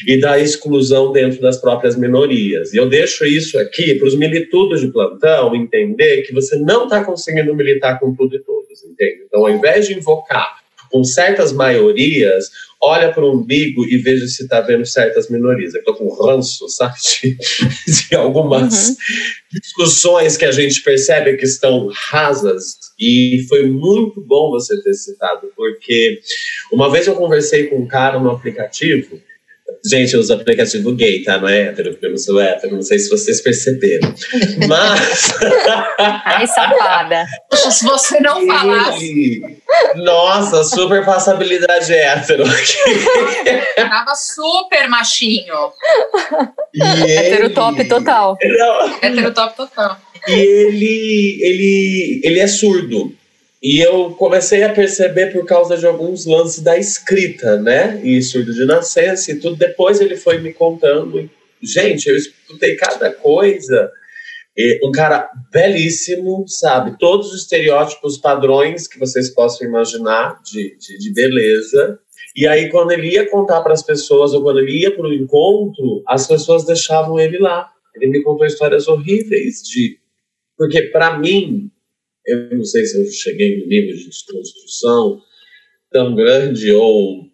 E da exclusão dentro das próprias minorias. E eu deixo isso aqui para os militudos de plantão entender que você não está conseguindo militar com tudo e todos, entende? Então, ao invés de invocar com certas maiorias, olha para o umbigo e veja se está vendo certas minorias. Eu estou com ranço, sabe? De, de algumas uhum. discussões que a gente percebe que estão rasas. E foi muito bom você ter citado, porque uma vez eu conversei com um cara no aplicativo Gente, eu uso aplicativo gay, tá? Não é hétero, porque eu não sou hétero, não sei se vocês perceberam. Mas.
Ai, safada.
Se você não falasse.
Nossa, super passabilidade hétero.
Tava super machinho.
E hétero top total.
Não. Hétero top total.
E ele, ele, ele é surdo. E eu comecei a perceber por causa de alguns lances da escrita, né? E surdo de nascença e tudo. Depois ele foi me contando. Gente, eu escutei cada coisa. Um cara belíssimo, sabe? Todos os estereótipos, padrões que vocês possam imaginar de, de, de beleza. E aí, quando ele ia contar para as pessoas, ou quando ele ia para o encontro, as pessoas deixavam ele lá. Ele me contou histórias horríveis de. Porque, para mim, eu não sei se eu cheguei no nível de desconstrução tão grande ou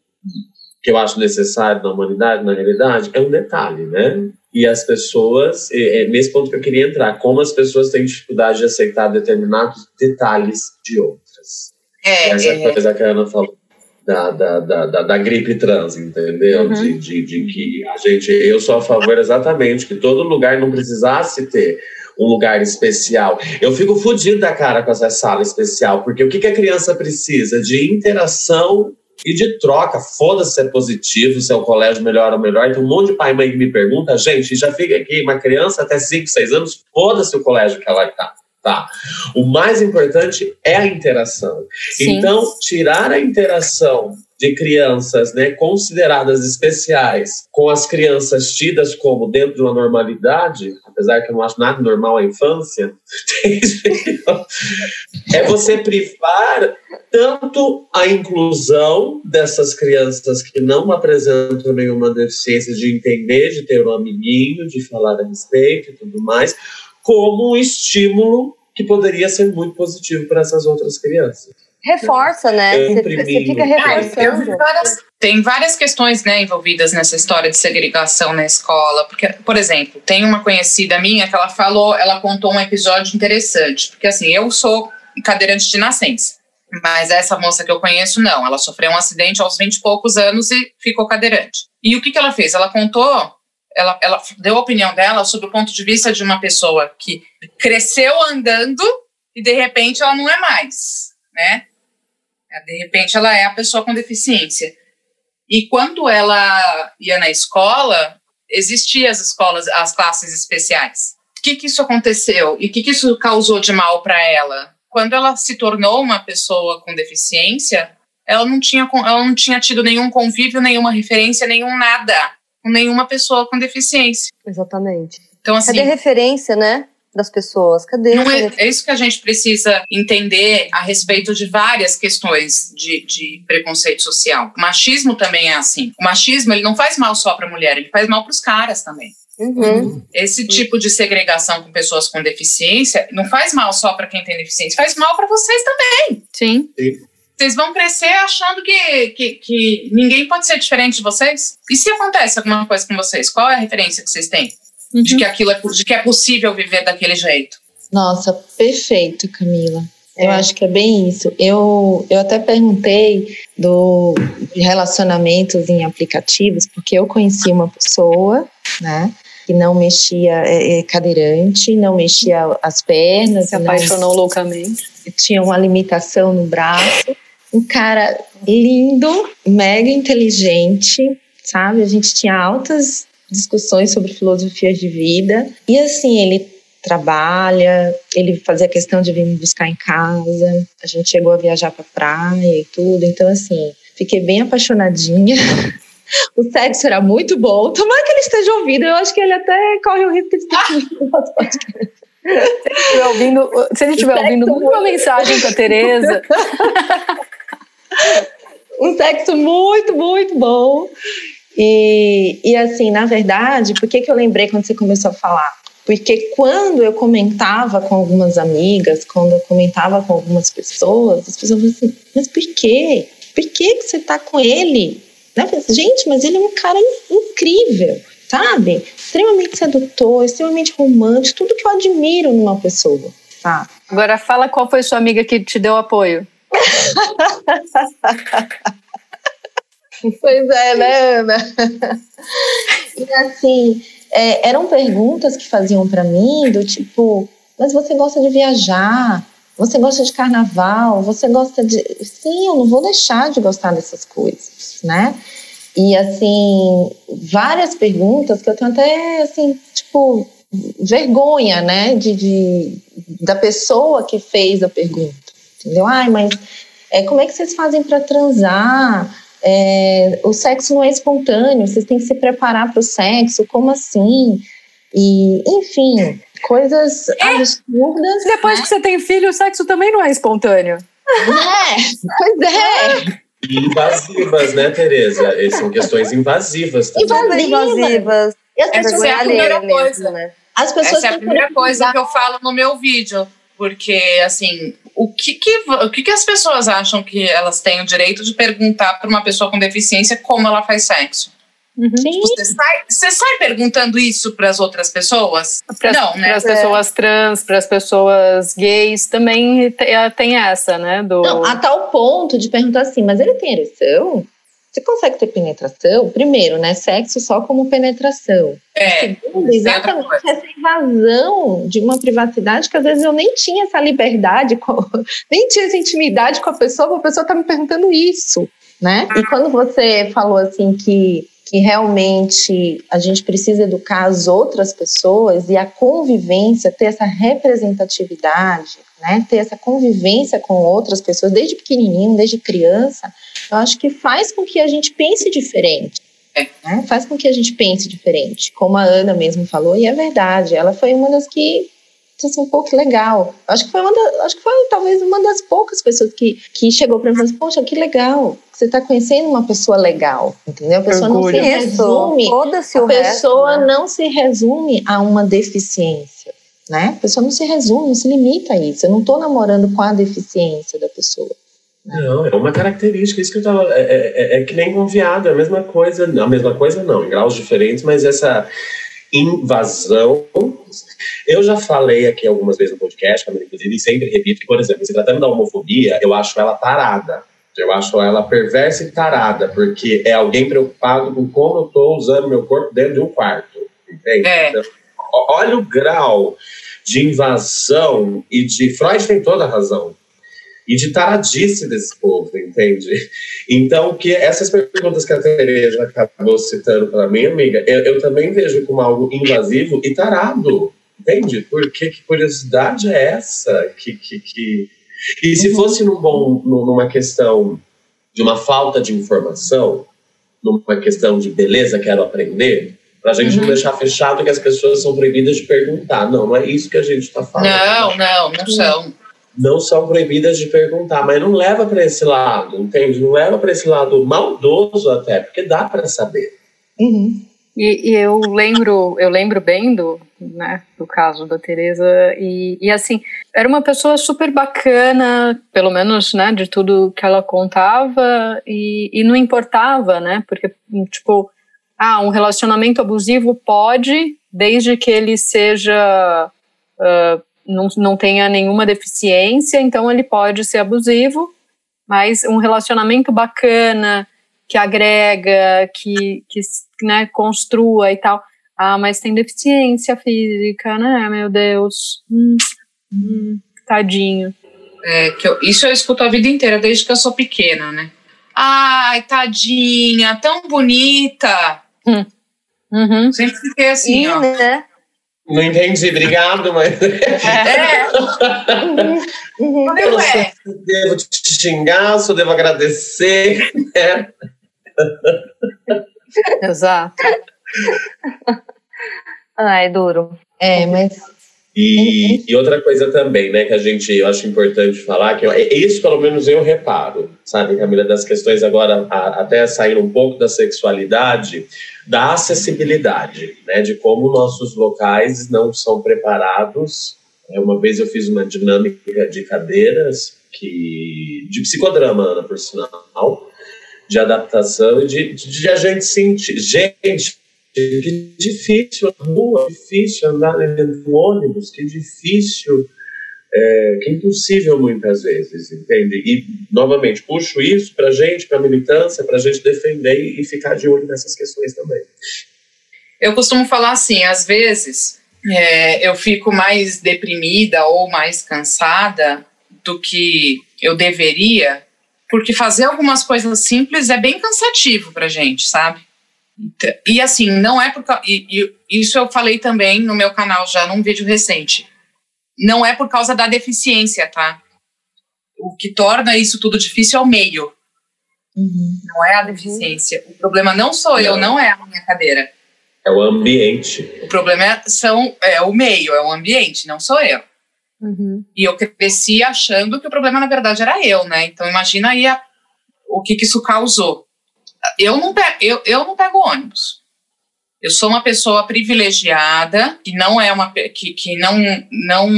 que eu acho necessário na humanidade, na realidade, é um detalhe, né? E as pessoas, é nesse ponto que eu queria entrar, como as pessoas têm dificuldade de aceitar determinados detalhes de outras. É, Essa é. coisa que a Ana falou. Da, da, da, da, da gripe trans, entendeu? Uhum. De, de, de que a gente, eu sou a favor exatamente que todo lugar não precisasse ter um lugar especial. Eu fico fodido da cara com essa sala especial, porque o que, que a criança precisa? De interação e de troca. Foda-se se é positivo, se é o colégio melhor ou melhor. Tem um monte de pai e mãe que me pergunta, gente, já fica aqui, uma criança até 5, 6 anos, foda-se o colégio que ela está. Tá. O mais importante é a interação. Sim. Então, tirar a interação de crianças né, consideradas especiais com as crianças tidas como dentro de uma normalidade, apesar que eu não acho nada normal a infância, é você privar tanto a inclusão dessas crianças que não apresentam nenhuma deficiência de entender, de ter um amiguinho, de falar a respeito e tudo mais, como um estímulo que poderia ser muito positivo para essas outras crianças
reforça, né? Você, você, fica reforçando.
tem, várias, tem várias questões né, envolvidas nessa história de segregação na escola. Porque, por exemplo, tem uma conhecida minha que ela falou, ela contou um episódio interessante. Porque assim, eu sou cadeirante de nascença. Mas essa moça que eu conheço, não. Ela sofreu um acidente aos 20 e poucos anos e ficou cadeirante. E o que, que ela fez? Ela contou, ela, ela deu a opinião dela sobre o ponto de vista de uma pessoa que cresceu andando e de repente ela não é mais, né? De repente, ela é a pessoa com deficiência. E quando ela ia na escola, existiam as escolas, as classes especiais. O que, que isso aconteceu e o que, que isso causou de mal para ela? Quando ela se tornou uma pessoa com deficiência, ela não tinha, ela não tinha tido nenhum convívio, nenhuma referência, nenhum nada com nenhuma pessoa com deficiência.
Exatamente. Então, assim, Cadê referência, né? Das pessoas? Cadê?
Não é, é, isso que a gente precisa entender a respeito de várias questões de, de preconceito social. O machismo também é assim. O machismo ele não faz mal só para a mulher, ele faz mal para os caras também. Uhum. Esse tipo de segregação com pessoas com deficiência não faz mal só para quem tem deficiência, faz mal para vocês também.
Sim.
Vocês vão crescer achando que, que, que ninguém pode ser diferente de vocês? E se acontece alguma coisa com vocês, qual é a referência que vocês têm? Uhum. de que aquilo é, de que é possível viver daquele jeito.
Nossa, perfeito, Camila. Eu acho que é bem isso. Eu, eu até perguntei do de relacionamentos em aplicativos, porque eu conheci uma pessoa, né, que não mexia é, é cadeirante, não mexia as pernas,
se apaixonou não, loucamente,
tinha uma limitação no braço. Um cara lindo, mega inteligente, sabe? A gente tinha altas discussões sobre filosofias de vida. E assim, ele trabalha, ele fazia questão de vir me buscar em casa. A gente chegou a viajar para praia e tudo. Então, assim, fiquei bem apaixonadinha. O sexo era muito bom. Tomara que ele esteja ouvindo. Eu acho que ele até corre o risco de estar
ouvindo. Se ele estiver ouvindo, manda uma mensagem para Tereza.
um sexo muito, muito bom. E, e assim, na verdade, por que, que eu lembrei quando você começou a falar? Porque quando eu comentava com algumas amigas, quando eu comentava com algumas pessoas, as pessoas falavam assim, mas por quê? Por que, que você tá com ele? Né? Falei, Gente, mas ele é um cara incrível, sabe? Extremamente sedutor, extremamente romântico, tudo que eu admiro numa pessoa, tá?
Agora fala qual foi sua amiga que te deu apoio.
pois é, né, Ana? e assim, é, eram perguntas que faziam para mim do tipo, mas você gosta de viajar? Você gosta de carnaval? Você gosta de. Sim, eu não vou deixar de gostar dessas coisas, né? E assim, várias perguntas que eu tenho até assim, tipo, vergonha, né? De, de da pessoa que fez a pergunta. Entendeu? Ai, mas é, como é que vocês fazem para transar? É, o sexo não é espontâneo, vocês têm que se preparar para o sexo, como assim? E, enfim, coisas é. absurdas.
Depois né? que você tem filho, o sexo também não é espontâneo.
É, pois é.
Invasivas, né, Tereza? São questões invasivas.
Também. Invasivas.
Essa é a primeira coisa. Né? As pessoas Essa é a primeira coisa que eu falo no meu vídeo. Porque, assim, o que, que, o que, que as pessoas acham que elas têm o direito de perguntar para uma pessoa com deficiência como ela faz sexo? Uhum. Tipo, você, sai, você sai perguntando isso para as outras pessoas?
Pras, não, né? Para as pessoas é. trans, para as pessoas gays, também é, tem essa, né? Do...
Não, a tal ponto de perguntar assim, mas ele tem ereção? Você consegue ter penetração? Primeiro, né? Sexo só como penetração.
É.
Segundo, é exatamente essa invasão de uma privacidade que às vezes eu nem tinha essa liberdade, com, nem tinha essa intimidade com a pessoa, a pessoa tá me perguntando isso, né? E quando você falou assim que que realmente a gente precisa educar as outras pessoas e a convivência, ter essa representatividade, né, ter essa convivência com outras pessoas desde pequenininho, desde criança, eu acho que faz com que a gente pense diferente. É. Né? Faz com que a gente pense diferente. Como a Ana mesmo falou, e é verdade, ela foi uma das que assim, um pouco legal. Acho que foi uma da, acho que foi talvez uma das poucas pessoas que, que chegou para mim e falou assim, poxa, que legal. Você está conhecendo uma pessoa legal, entendeu? A pessoa Orgulho. não se resume. a pessoa resto, né? não se resume a uma deficiência, né? A pessoa não se resume, não se limita a isso. Eu não estou namorando com a deficiência da pessoa.
Né? Não, é uma característica, isso que eu tava. É, é, é, que nem com viado, é a mesma coisa, a mesma coisa não, em graus diferentes, mas essa invasão. Eu já falei aqui algumas vezes no podcast, inclusive, e sempre repito que, por exemplo, se tratando da homofobia, eu acho ela tarada. Eu acho ela perversa e tarada, porque é alguém preocupado com como eu estou usando meu corpo dentro de um quarto. Entende? É. Então, olha o grau de invasão e de. Freud tem toda a razão e de taradice desse povo, entende? Então, que essas perguntas que a Tereza acabou citando para mim, amiga, eu, eu, também vejo como algo invasivo e tarado, entende? Porque que curiosidade é essa? Que, que, que... E se fosse num bom, numa questão de uma falta de informação, numa questão de beleza, quero aprender, para a gente uhum. não deixar fechado que as pessoas são proibidas de perguntar. Não, não é isso que a gente está falando.
Não, não, não são
não são proibidas de perguntar, mas não leva para esse lado, entende? Não leva para esse lado maldoso até, porque dá para saber.
Uhum. E, e, eu lembro, eu lembro bem do, né, do caso da Teresa e, e, assim era uma pessoa super bacana, pelo menos, né, de tudo que ela contava e, e não importava, né, porque tipo, ah, um relacionamento abusivo pode, desde que ele seja uh, não, não tenha nenhuma deficiência, então ele pode ser abusivo, mas um relacionamento bacana, que agrega, que, que né, construa e tal. Ah, mas tem deficiência física, né? Meu Deus. Hum, hum, tadinho.
É, que eu, isso eu escuto a vida inteira, desde que eu sou pequena, né? Ai, tadinha, tão bonita. Hum.
Uhum.
Sempre fiquei assim, ó.
Né?
Não entendi, obrigado, mas.
É.
Uhum.
Eu não sei se devo te xingar, se eu devo agradecer. né?
Exato.
Ai, duro.
É, mas
E, e outra coisa também, né, que a gente, eu acho importante falar, que eu, isso pelo menos eu reparo, sabe, Camila, das questões agora, a- até sair um pouco da sexualidade, da acessibilidade, né, de como nossos locais não são preparados. É, Uma vez eu fiz uma dinâmica de cadeiras, que de psicodrama, Ana, por sinal, de adaptação e de, de, de a gente sentir. Gente, que difícil a rua, difícil andar dentro do ônibus, que difícil, é, que impossível muitas vezes, entende? E, novamente, puxo isso para a gente, para a militância, para a gente defender e ficar de olho nessas questões também.
Eu costumo falar assim, às vezes é, eu fico mais deprimida ou mais cansada do que eu deveria, porque fazer algumas coisas simples é bem cansativo pra gente, sabe? Então, E assim, não é por causa. E, e isso eu falei também no meu canal já num vídeo recente. Não é por causa da deficiência, tá? O que torna isso tudo difícil é o meio. Não é a deficiência. O problema não sou eu, não é a minha cadeira.
É o ambiente.
O problema é, são, é o meio, é o ambiente, não sou eu.
Uhum.
E eu cresci achando que o problema, na verdade, era eu, né? Então, imagina aí a- o que, que isso causou. Eu não, pego, eu, eu não pego ônibus. Eu sou uma pessoa privilegiada, que não é uma. que, que não. não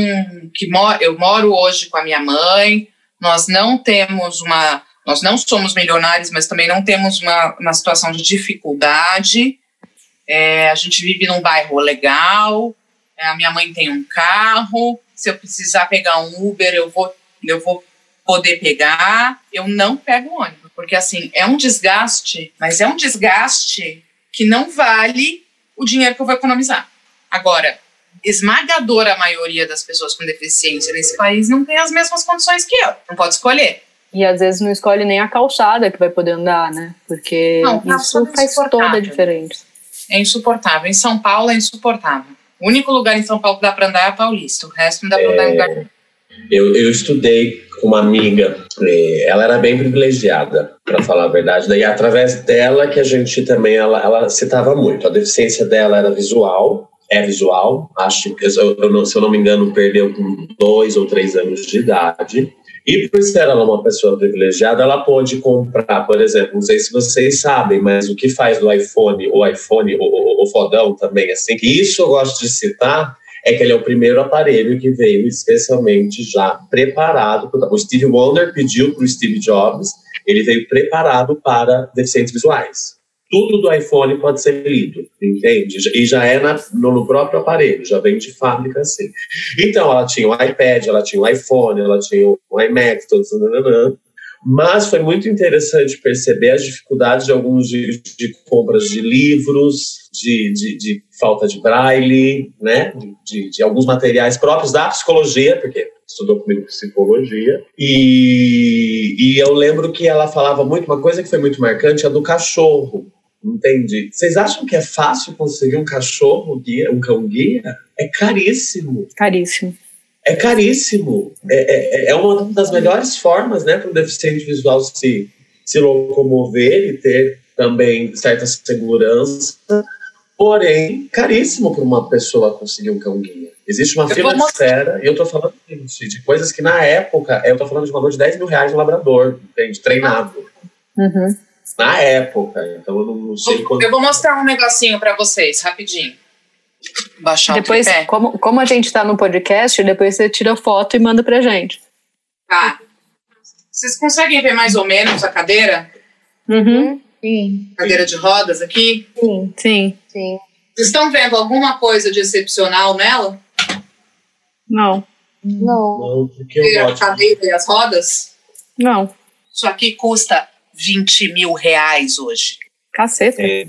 que mor, eu moro hoje com a minha mãe, nós não temos uma. Nós não somos milionários, mas também não temos uma, uma situação de dificuldade. É, a gente vive num bairro legal, é, a minha mãe tem um carro, se eu precisar pegar um Uber, eu vou, eu vou poder pegar. Eu não pego ônibus, porque assim, é um desgaste, mas é um desgaste que não vale o dinheiro que eu vou economizar. Agora, esmagadora maioria das pessoas com deficiência nesse país não tem as mesmas condições que eu, não pode escolher.
E às vezes não escolhe nem a calçada que vai poder andar, né? Porque
Não,
isso
calçada é
faz toda a
insuportável.
diferença.
É insuportável. Em São Paulo é insuportável. O único lugar em São Paulo que dá para andar é a Paulista, o resto não dá para andar em lugar nenhum.
Eu, eu estudei uma amiga, eh, ela era bem privilegiada, para falar a verdade. Daí, através dela, que a gente também, ela, ela citava muito. A deficiência dela era visual, é visual, acho que, se eu não me engano, perdeu com dois ou três anos de idade. E por ser ela uma pessoa privilegiada, ela pôde comprar, por exemplo, não sei se vocês sabem, mas o que faz do iPhone, o iPhone, o, o, o fodão também, assim, que isso eu gosto de citar, é que ele é o primeiro aparelho que veio especialmente já preparado. O Steve Wonder pediu para o Steve Jobs, ele veio preparado para deficientes visuais. Tudo do iPhone pode ser lido, entende? E já é na- no, próprio aparelho, já vem de fábrica assim. Então, ela tinha o iPad, ela tinha o iPhone, ela tinha o iMac, todos. Mas foi muito interessante perceber as dificuldades de alguns de, de compras de livros, de, de, de falta de braille, né? De, de, alguns materiais próprios da psicologia, porque estudou comigo psicologia. E, e eu lembro que ela falava muito, uma coisa que foi muito marcante, a do cachorro. Entende? Vocês acham que é fácil conseguir um cachorro guia, um cão guia? É caríssimo.
Caríssimo.
É caríssimo. É, é, é uma das melhores formas né, para um deficiente visual se, se locomover e ter também certa segurança. Porém, caríssimo para uma pessoa conseguir um cão guia. Existe uma
Eu
fila de e eu estou falando gente, de coisas que na época, eu estou falando de valor de 10 mil reais no labrador, entende? Treinado.
Uhum.
Na época, então eu não, não sei quando.
Eu vou mostrar um negocinho para vocês, rapidinho. Baixar
Depois,
o tripé.
como, como a gente tá no podcast, depois você tira foto e manda pra gente.
Tá. Vocês conseguem ver mais ou menos a cadeira?
Uhum.
sim,
Cadeira de rodas aqui?
Sim,
Sim.
sim.
Vocês estão vendo alguma coisa de excepcional nela?
Não.
Não.
Não, porque eu
a cadeira e as rodas?
Não.
Isso aqui custa 20 mil reais hoje.
Caceta.
É,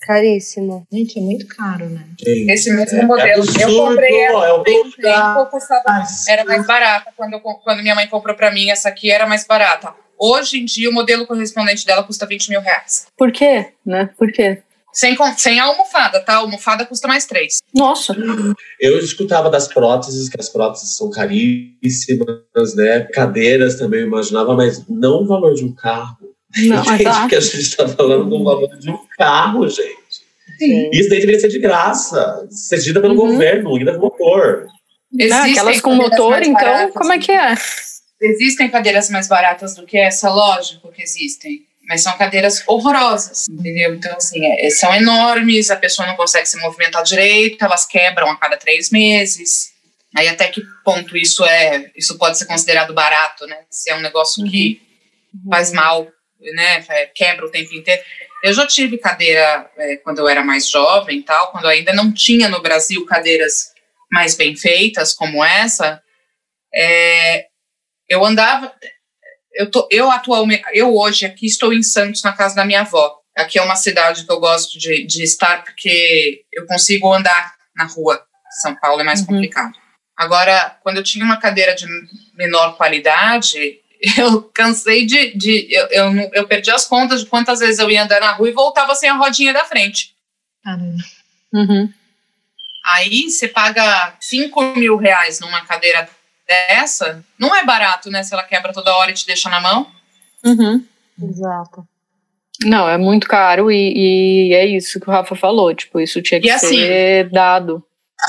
Caríssimo.
Gente, é muito caro, né?
gente,
Esse mesmo
é
modelo.
absurdo,
eu comprei ela
é um
há bem tempo, custava, era mais barata. Quando, quando minha mãe comprou pra mim, essa aqui era mais barata. Hoje em dia, o modelo correspondente dela custa 20 mil reais.
Por quê? Né? Por quê?
Sem, sem a almofada, tá? A almofada custa mais três.
Nossa.
Eu escutava das próteses, que as próteses são caríssimas, né? Cadeiras também eu imaginava, mas não o valor de um carro.
Não, tá.
que a gente está falando do valor de um carro, gente.
Sim.
Isso daí deveria ser de graça, cedida pelo
Uhum.
governo, ida com motor.
Não,
Existem
aquelas com motor, então,
baratas
como é que é?
Existem cadeiras mais baratas do que essa, lógico que existem. Mas são cadeiras horrorosas, entendeu? Então, assim, é- são enormes, a pessoa não consegue se movimentar direito, elas quebram a cada três meses. Aí até que ponto isso é, isso pode ser considerado barato, né? Se é um negócio que faz mal, né? Quebra o tempo inteiro. Eu já tive cadeira é, quando eu era mais jovem, tal, quando ainda não tinha no Brasil cadeiras mais bem feitas como essa. É, eu andava, eu tô, eu atualmente, eu hoje aqui estou em Santos na casa da minha avó. Aqui é uma cidade que eu gosto de, de estar porque eu consigo andar na rua. São Paulo é mais
Uhum.
complicado. Agora, quando eu tinha uma cadeira de menor qualidade, eu cansei de. de eu, eu, eu perdi as contas de quantas vezes eu ia andar na rua e voltava sem a rodinha da frente.
Caramba.
Uhum.
Aí você paga 5 mil reais numa cadeira dessa, não é barato, né? Se ela quebra toda hora e te deixa na mão.
Uhum.
Exato.
Não, é muito caro e, e é isso que o Rafa falou. Tipo, isso tinha que
E assim-
ser dado.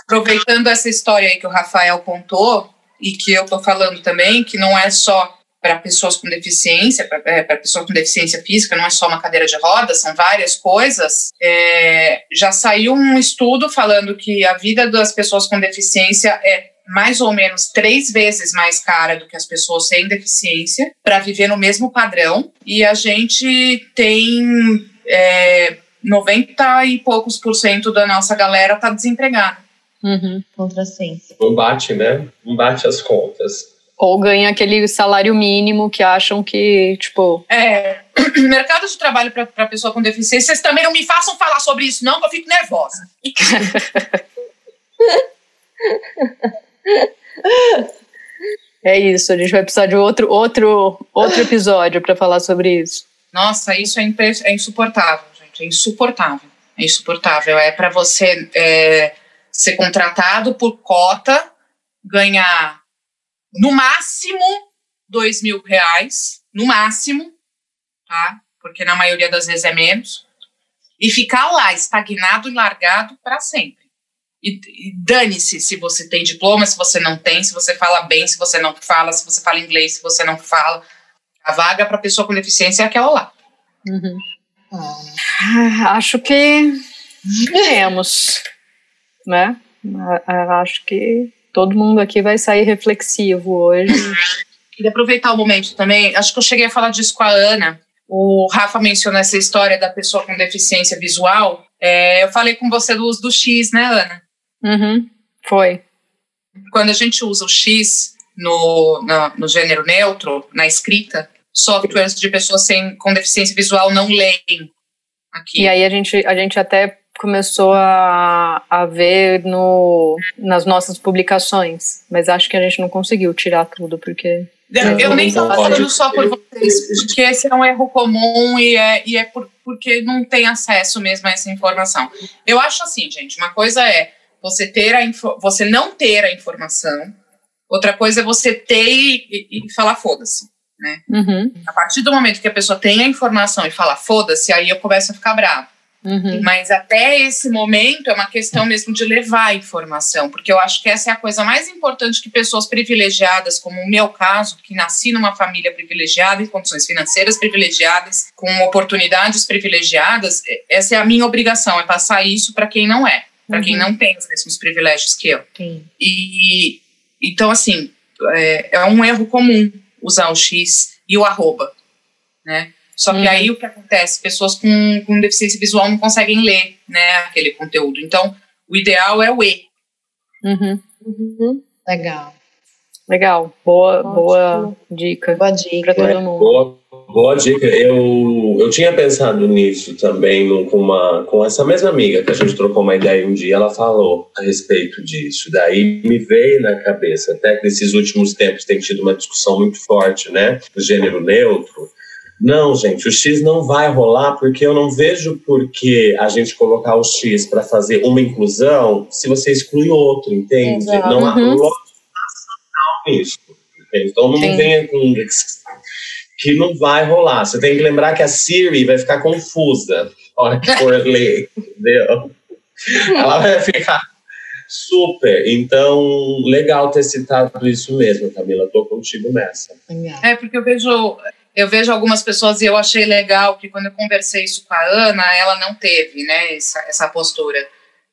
Aproveitando essa história aí que o Rafael contou, e que eu tô falando também, que não é só para pessoas com deficiência, para pessoas com deficiência física, não é só uma cadeira de rodas, são várias coisas. É, já saiu um estudo falando que a vida das pessoas com deficiência é mais ou menos três vezes mais cara do que as pessoas sem deficiência para viver no mesmo padrão. E a gente tem é, 90 e poucos por cento da nossa galera tá desempregada.
Uhum.
Contrassenso.
Não bate, né? Não bate as contas.
Ou ganha aquele salário mínimo que acham que, tipo,
É, mercado de trabalho para pessoa com deficiência, vocês também não me façam falar sobre isso, não, que eu fico nervosa.
é isso. A gente vai precisar de outro, outro, outro episódio para falar sobre isso.
Nossa, isso é, impre- é insuportável, gente. É insuportável. É insuportável. É para você é, ser contratado por cota, ganhar no máximo dois mil reais, no máximo, tá? Porque na maioria das vezes é menos, e ficar lá estagnado e largado para sempre. E, e dane-se se você tem diploma, se você não tem, se você fala bem, se você não fala, se você fala inglês, se você não fala. A vaga para pessoa com deficiência é aquela lá.
Uhum.
Ah,
Ah, Acho que temos, né? A- a- Acho que todo mundo aqui vai sair reflexivo hoje.
Queria aproveitar o momento também. Acho que eu cheguei a falar disso com a Ana. O Rafa mencionou essa história da pessoa com deficiência visual. É, eu falei com você do uso do X, né, Ana?
Uhum. Foi.
Quando a gente usa o X no, na- no gênero neutro, na escrita, softwares de pessoas sem, com deficiência visual não leem aqui.
E aí a gente, a gente até começou a, a ver no, nas nossas publicações, mas acho que a gente não conseguiu tirar tudo, porque.
Eu, eu nem estou falando só por vocês, porque esse é um erro comum e é, e é por, porque não tem acesso mesmo a essa informação. Eu acho assim, gente, uma coisa é você ter a você não ter a informação, outra coisa é você ter e, e- e falar foda-se.
Uhum,
A partir do momento que a pessoa tem a informação e fala foda-se, aí eu começo a ficar bravo.
Uhum.
Mas até esse momento é uma questão mesmo de levar a informação, porque eu acho que essa é a coisa mais importante que pessoas privilegiadas, como o meu caso, que nasci numa família privilegiada, em condições financeiras privilegiadas, com oportunidades privilegiadas, essa é a minha obrigação, é passar isso para quem não é, para quem
Uhum.
não tem os mesmos privilégios que eu.
sim.
E então, assim, é, é um erro comum usar o X e o arroba, né? Só que
Uhum.
aí o que acontece? Pessoas com, com deficiência visual não conseguem ler, né, aquele conteúdo. Então, o ideal é o E.
Uhum.
Uhum.
Legal.
Legal, boa, boa dica.
Boa dica.
Para todo mundo.
Boa, boa dica. Eu, eu tinha pensado nisso também no- com, uma, com essa mesma amiga que a gente trocou uma ideia um dia. Ela falou a respeito disso. Daí me veio na cabeça, até que nesses últimos tempos tem tido uma discussão muito forte, né? Do gênero neutro. Não, gente, o X não vai rolar porque eu não vejo por que a gente colocar o X para fazer uma inclusão se você exclui outro, entende?
Exato.
Não há
Uhum.
lógica nacional nisso. entende? Então não
Sim.
venha com que não vai rolar. Você tem que lembrar que a Siri vai ficar confusa na hora que for ler, entendeu? Ela vai ficar super. Então, legal ter citado isso mesmo, Camila. Tô contigo nessa.
É, porque eu vejo, eu vejo algumas pessoas e eu achei legal que quando eu conversei isso com a Ana, ela não teve, né, essa, essa postura.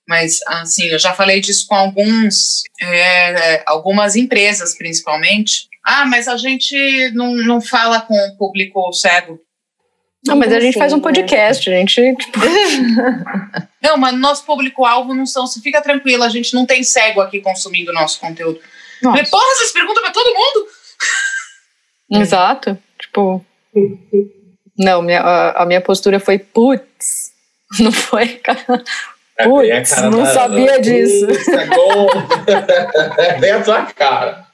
Mas, assim, eu já falei disso com alguns, é, algumas empresas, principalmente. Ah, mas a gente não, não fala com o público cego.
Não, mas a gente faz um
né?
podcast, a gente, tipo,
Não, mas nosso público-alvo não são. Fica tranquila, a gente não tem cego aqui consumindo nosso conteúdo.
Nossa.
Porra, vocês perguntam pra todo mundo?
exato, tipo, não, minha, a, a minha postura foi, putz, não foi, cara.
É
Putz,
cara
não
da-
sabia disso.
Putz, é bom. É bem a tua cara.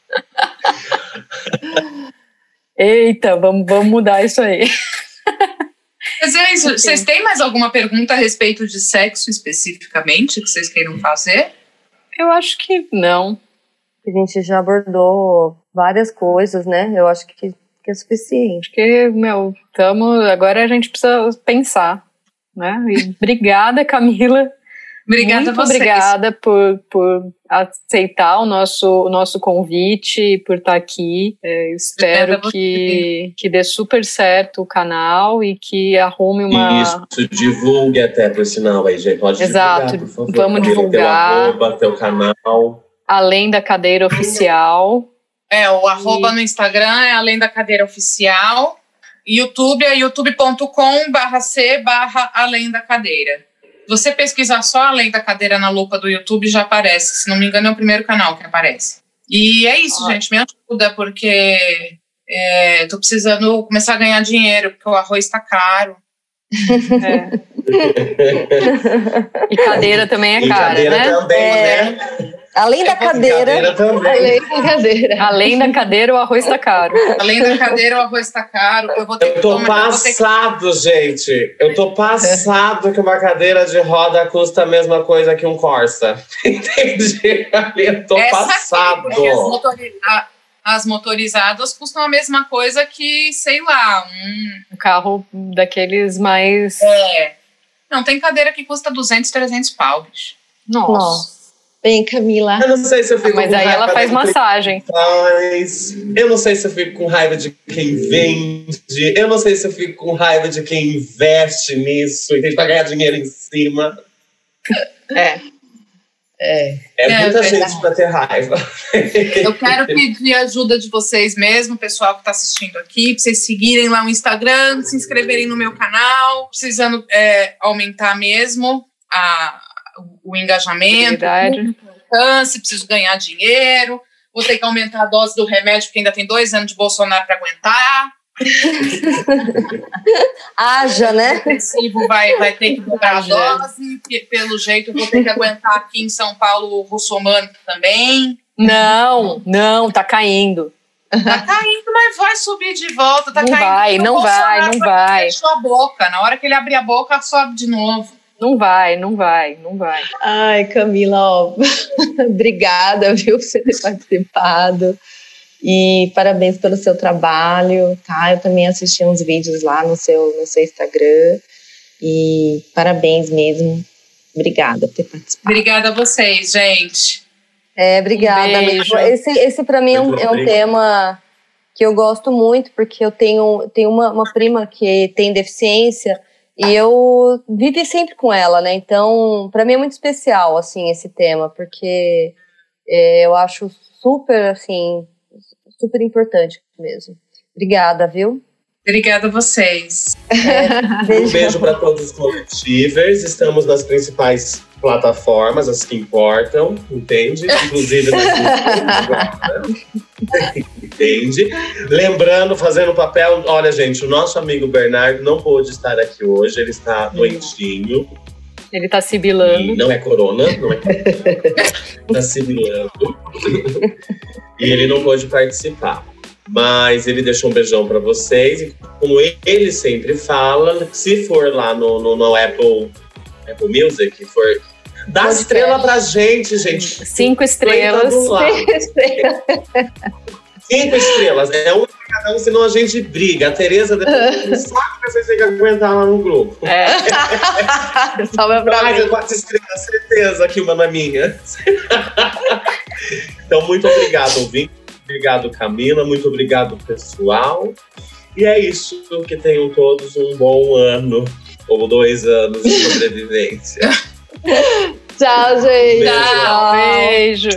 Eita, vamos, vamos mudar isso aí.
Mas é isso. Vocês têm mais alguma pergunta a respeito de sexo especificamente que vocês queiram fazer?
Eu acho que não.
A gente já abordou várias coisas, né? Eu acho que, que é suficiente.
Acho que, meu, tamo, agora a gente precisa pensar, né? E obrigada, Camila.
Obrigada
Muito
a vocês.
obrigada por, por aceitar o nosso, o nosso convite, por estar aqui. É, espero
Obrigada
que, que dê super certo o canal e que arrume uma.
Isso, divulgue até por sinal aí, gente. Pode
Exato,
divulgar, por favor.
vamos
Camila,
divulgar.
Teu arroba, teu canal.
Além da cadeira oficial.
É, o arroba no Instagram é além da cadeira oficial. YouTube é youtube.com barra C barra além da cadeira. Você pesquisar só além da cadeira na lupa do YouTube já aparece. Se não me engano, é o primeiro canal que aparece. E é isso, gente. Me ajuda, porque é, tô precisando começar a ganhar dinheiro, porque o arroz tá caro.
É. E cadeira também é
E
cara,
cadeira
né?
também,
É.
né?
Além da cadeira.
Cadeira.
Além da cadeira.
Além da cadeira, o arroz tá caro.
Além da cadeira, o arroz tá caro. Eu vou ter
Eu
que
tô
tomar- eu vou ter que-
passado, gente. Eu tô passado que uma cadeira de roda custa a mesma coisa que um Corsa. Entendi? Eu tô
Essa
passado.
aqui, porque as, motori- a- as motorizadas custam a mesma coisa que, sei lá, um.
Um carro daqueles mais.
É. Não, tem cadeira que custa 200, 300 pau, bicho.
Nossa.
Nossa.
Bem, Camila.
Eu não sei se eu fico
Mas
com
aí
raiva
ela faz massagem.
faz. Eu não sei se eu fico com raiva de quem vende. Eu não sei se eu fico com raiva de quem investe nisso e tem pra ganhar dinheiro em cima.
É.
É.
É,
É,
muita
verdade.
gente pra ter raiva.
Eu quero pedir ajuda de vocês mesmo, pessoal que está assistindo aqui, para vocês seguirem lá o Instagram, se inscreverem no meu canal, precisando é, aumentar mesmo a, o engajamento, o alcance, preciso ganhar dinheiro, vou ter que aumentar a dose do remédio, porque ainda tem dois anos de Bolsonaro para aguentar.
Haja, né?
O vai, vai ter que dobrar a dose, pe- pelo jeito eu vou ter que aguentar aqui em São Paulo o russomano também.
Não, não, tá caindo.
Tá caindo, mas vai subir de volta. Tá
Não
caindo.
vai, não vai, não vai.
Fechou a boca. Na hora que ele abrir a boca, sobe de novo.
Não vai, não vai, não vai.
Ai, Camila, ó, obrigada, viu, por você ter participado. E parabéns pelo seu trabalho, tá? Eu também assisti uns vídeos lá no seu, no seu Instagram. E parabéns mesmo. Obrigada por ter participado.
Obrigada a vocês, gente.
É, obrigada.
Um beijo.
Esse, esse para mim é um, é um tema que eu gosto muito, porque eu tenho, tenho uma, uma prima que tem deficiência e eu vivi sempre com ela, né? Então, para mim é muito especial, assim, esse tema, porque é, eu acho super, assim, super importante mesmo. Obrigada, viu?
Obrigada a vocês.
É, beijo. Um beijo para todos os coletivos. Estamos nas principais plataformas, as que importam, entende? Inclusive nas Entende? Lembrando, fazendo papel, olha, gente, o nosso amigo Bernardo não pôde estar aqui hoje, ele está doentinho.
Ele está sibilando.
não é corona, não é corona. Está sibilando. e ele não pôde participar. Mas ele deixou um beijão para vocês. E como ele sempre fala, se for lá no, no, no Apple, Apple Music, for Dá Pode estrela pra gente, gente.
Cinco estrelas. Cinco estrelas.
Cinco estrelas. É um cada um, senão a gente briga. A Tereza depois não sabe que vocês têm que aguentar lá no grupo. É.
Salve pra
Mas mim. quatro estrelas, certeza que uma na minha. então, muito obrigado, ouvinte. Obrigado, Camila. Muito obrigado, pessoal. E é isso. Que tenham todos um bom ano ou dois anos de sobrevivência.
Tchau, gente.
Tchau. Beijo.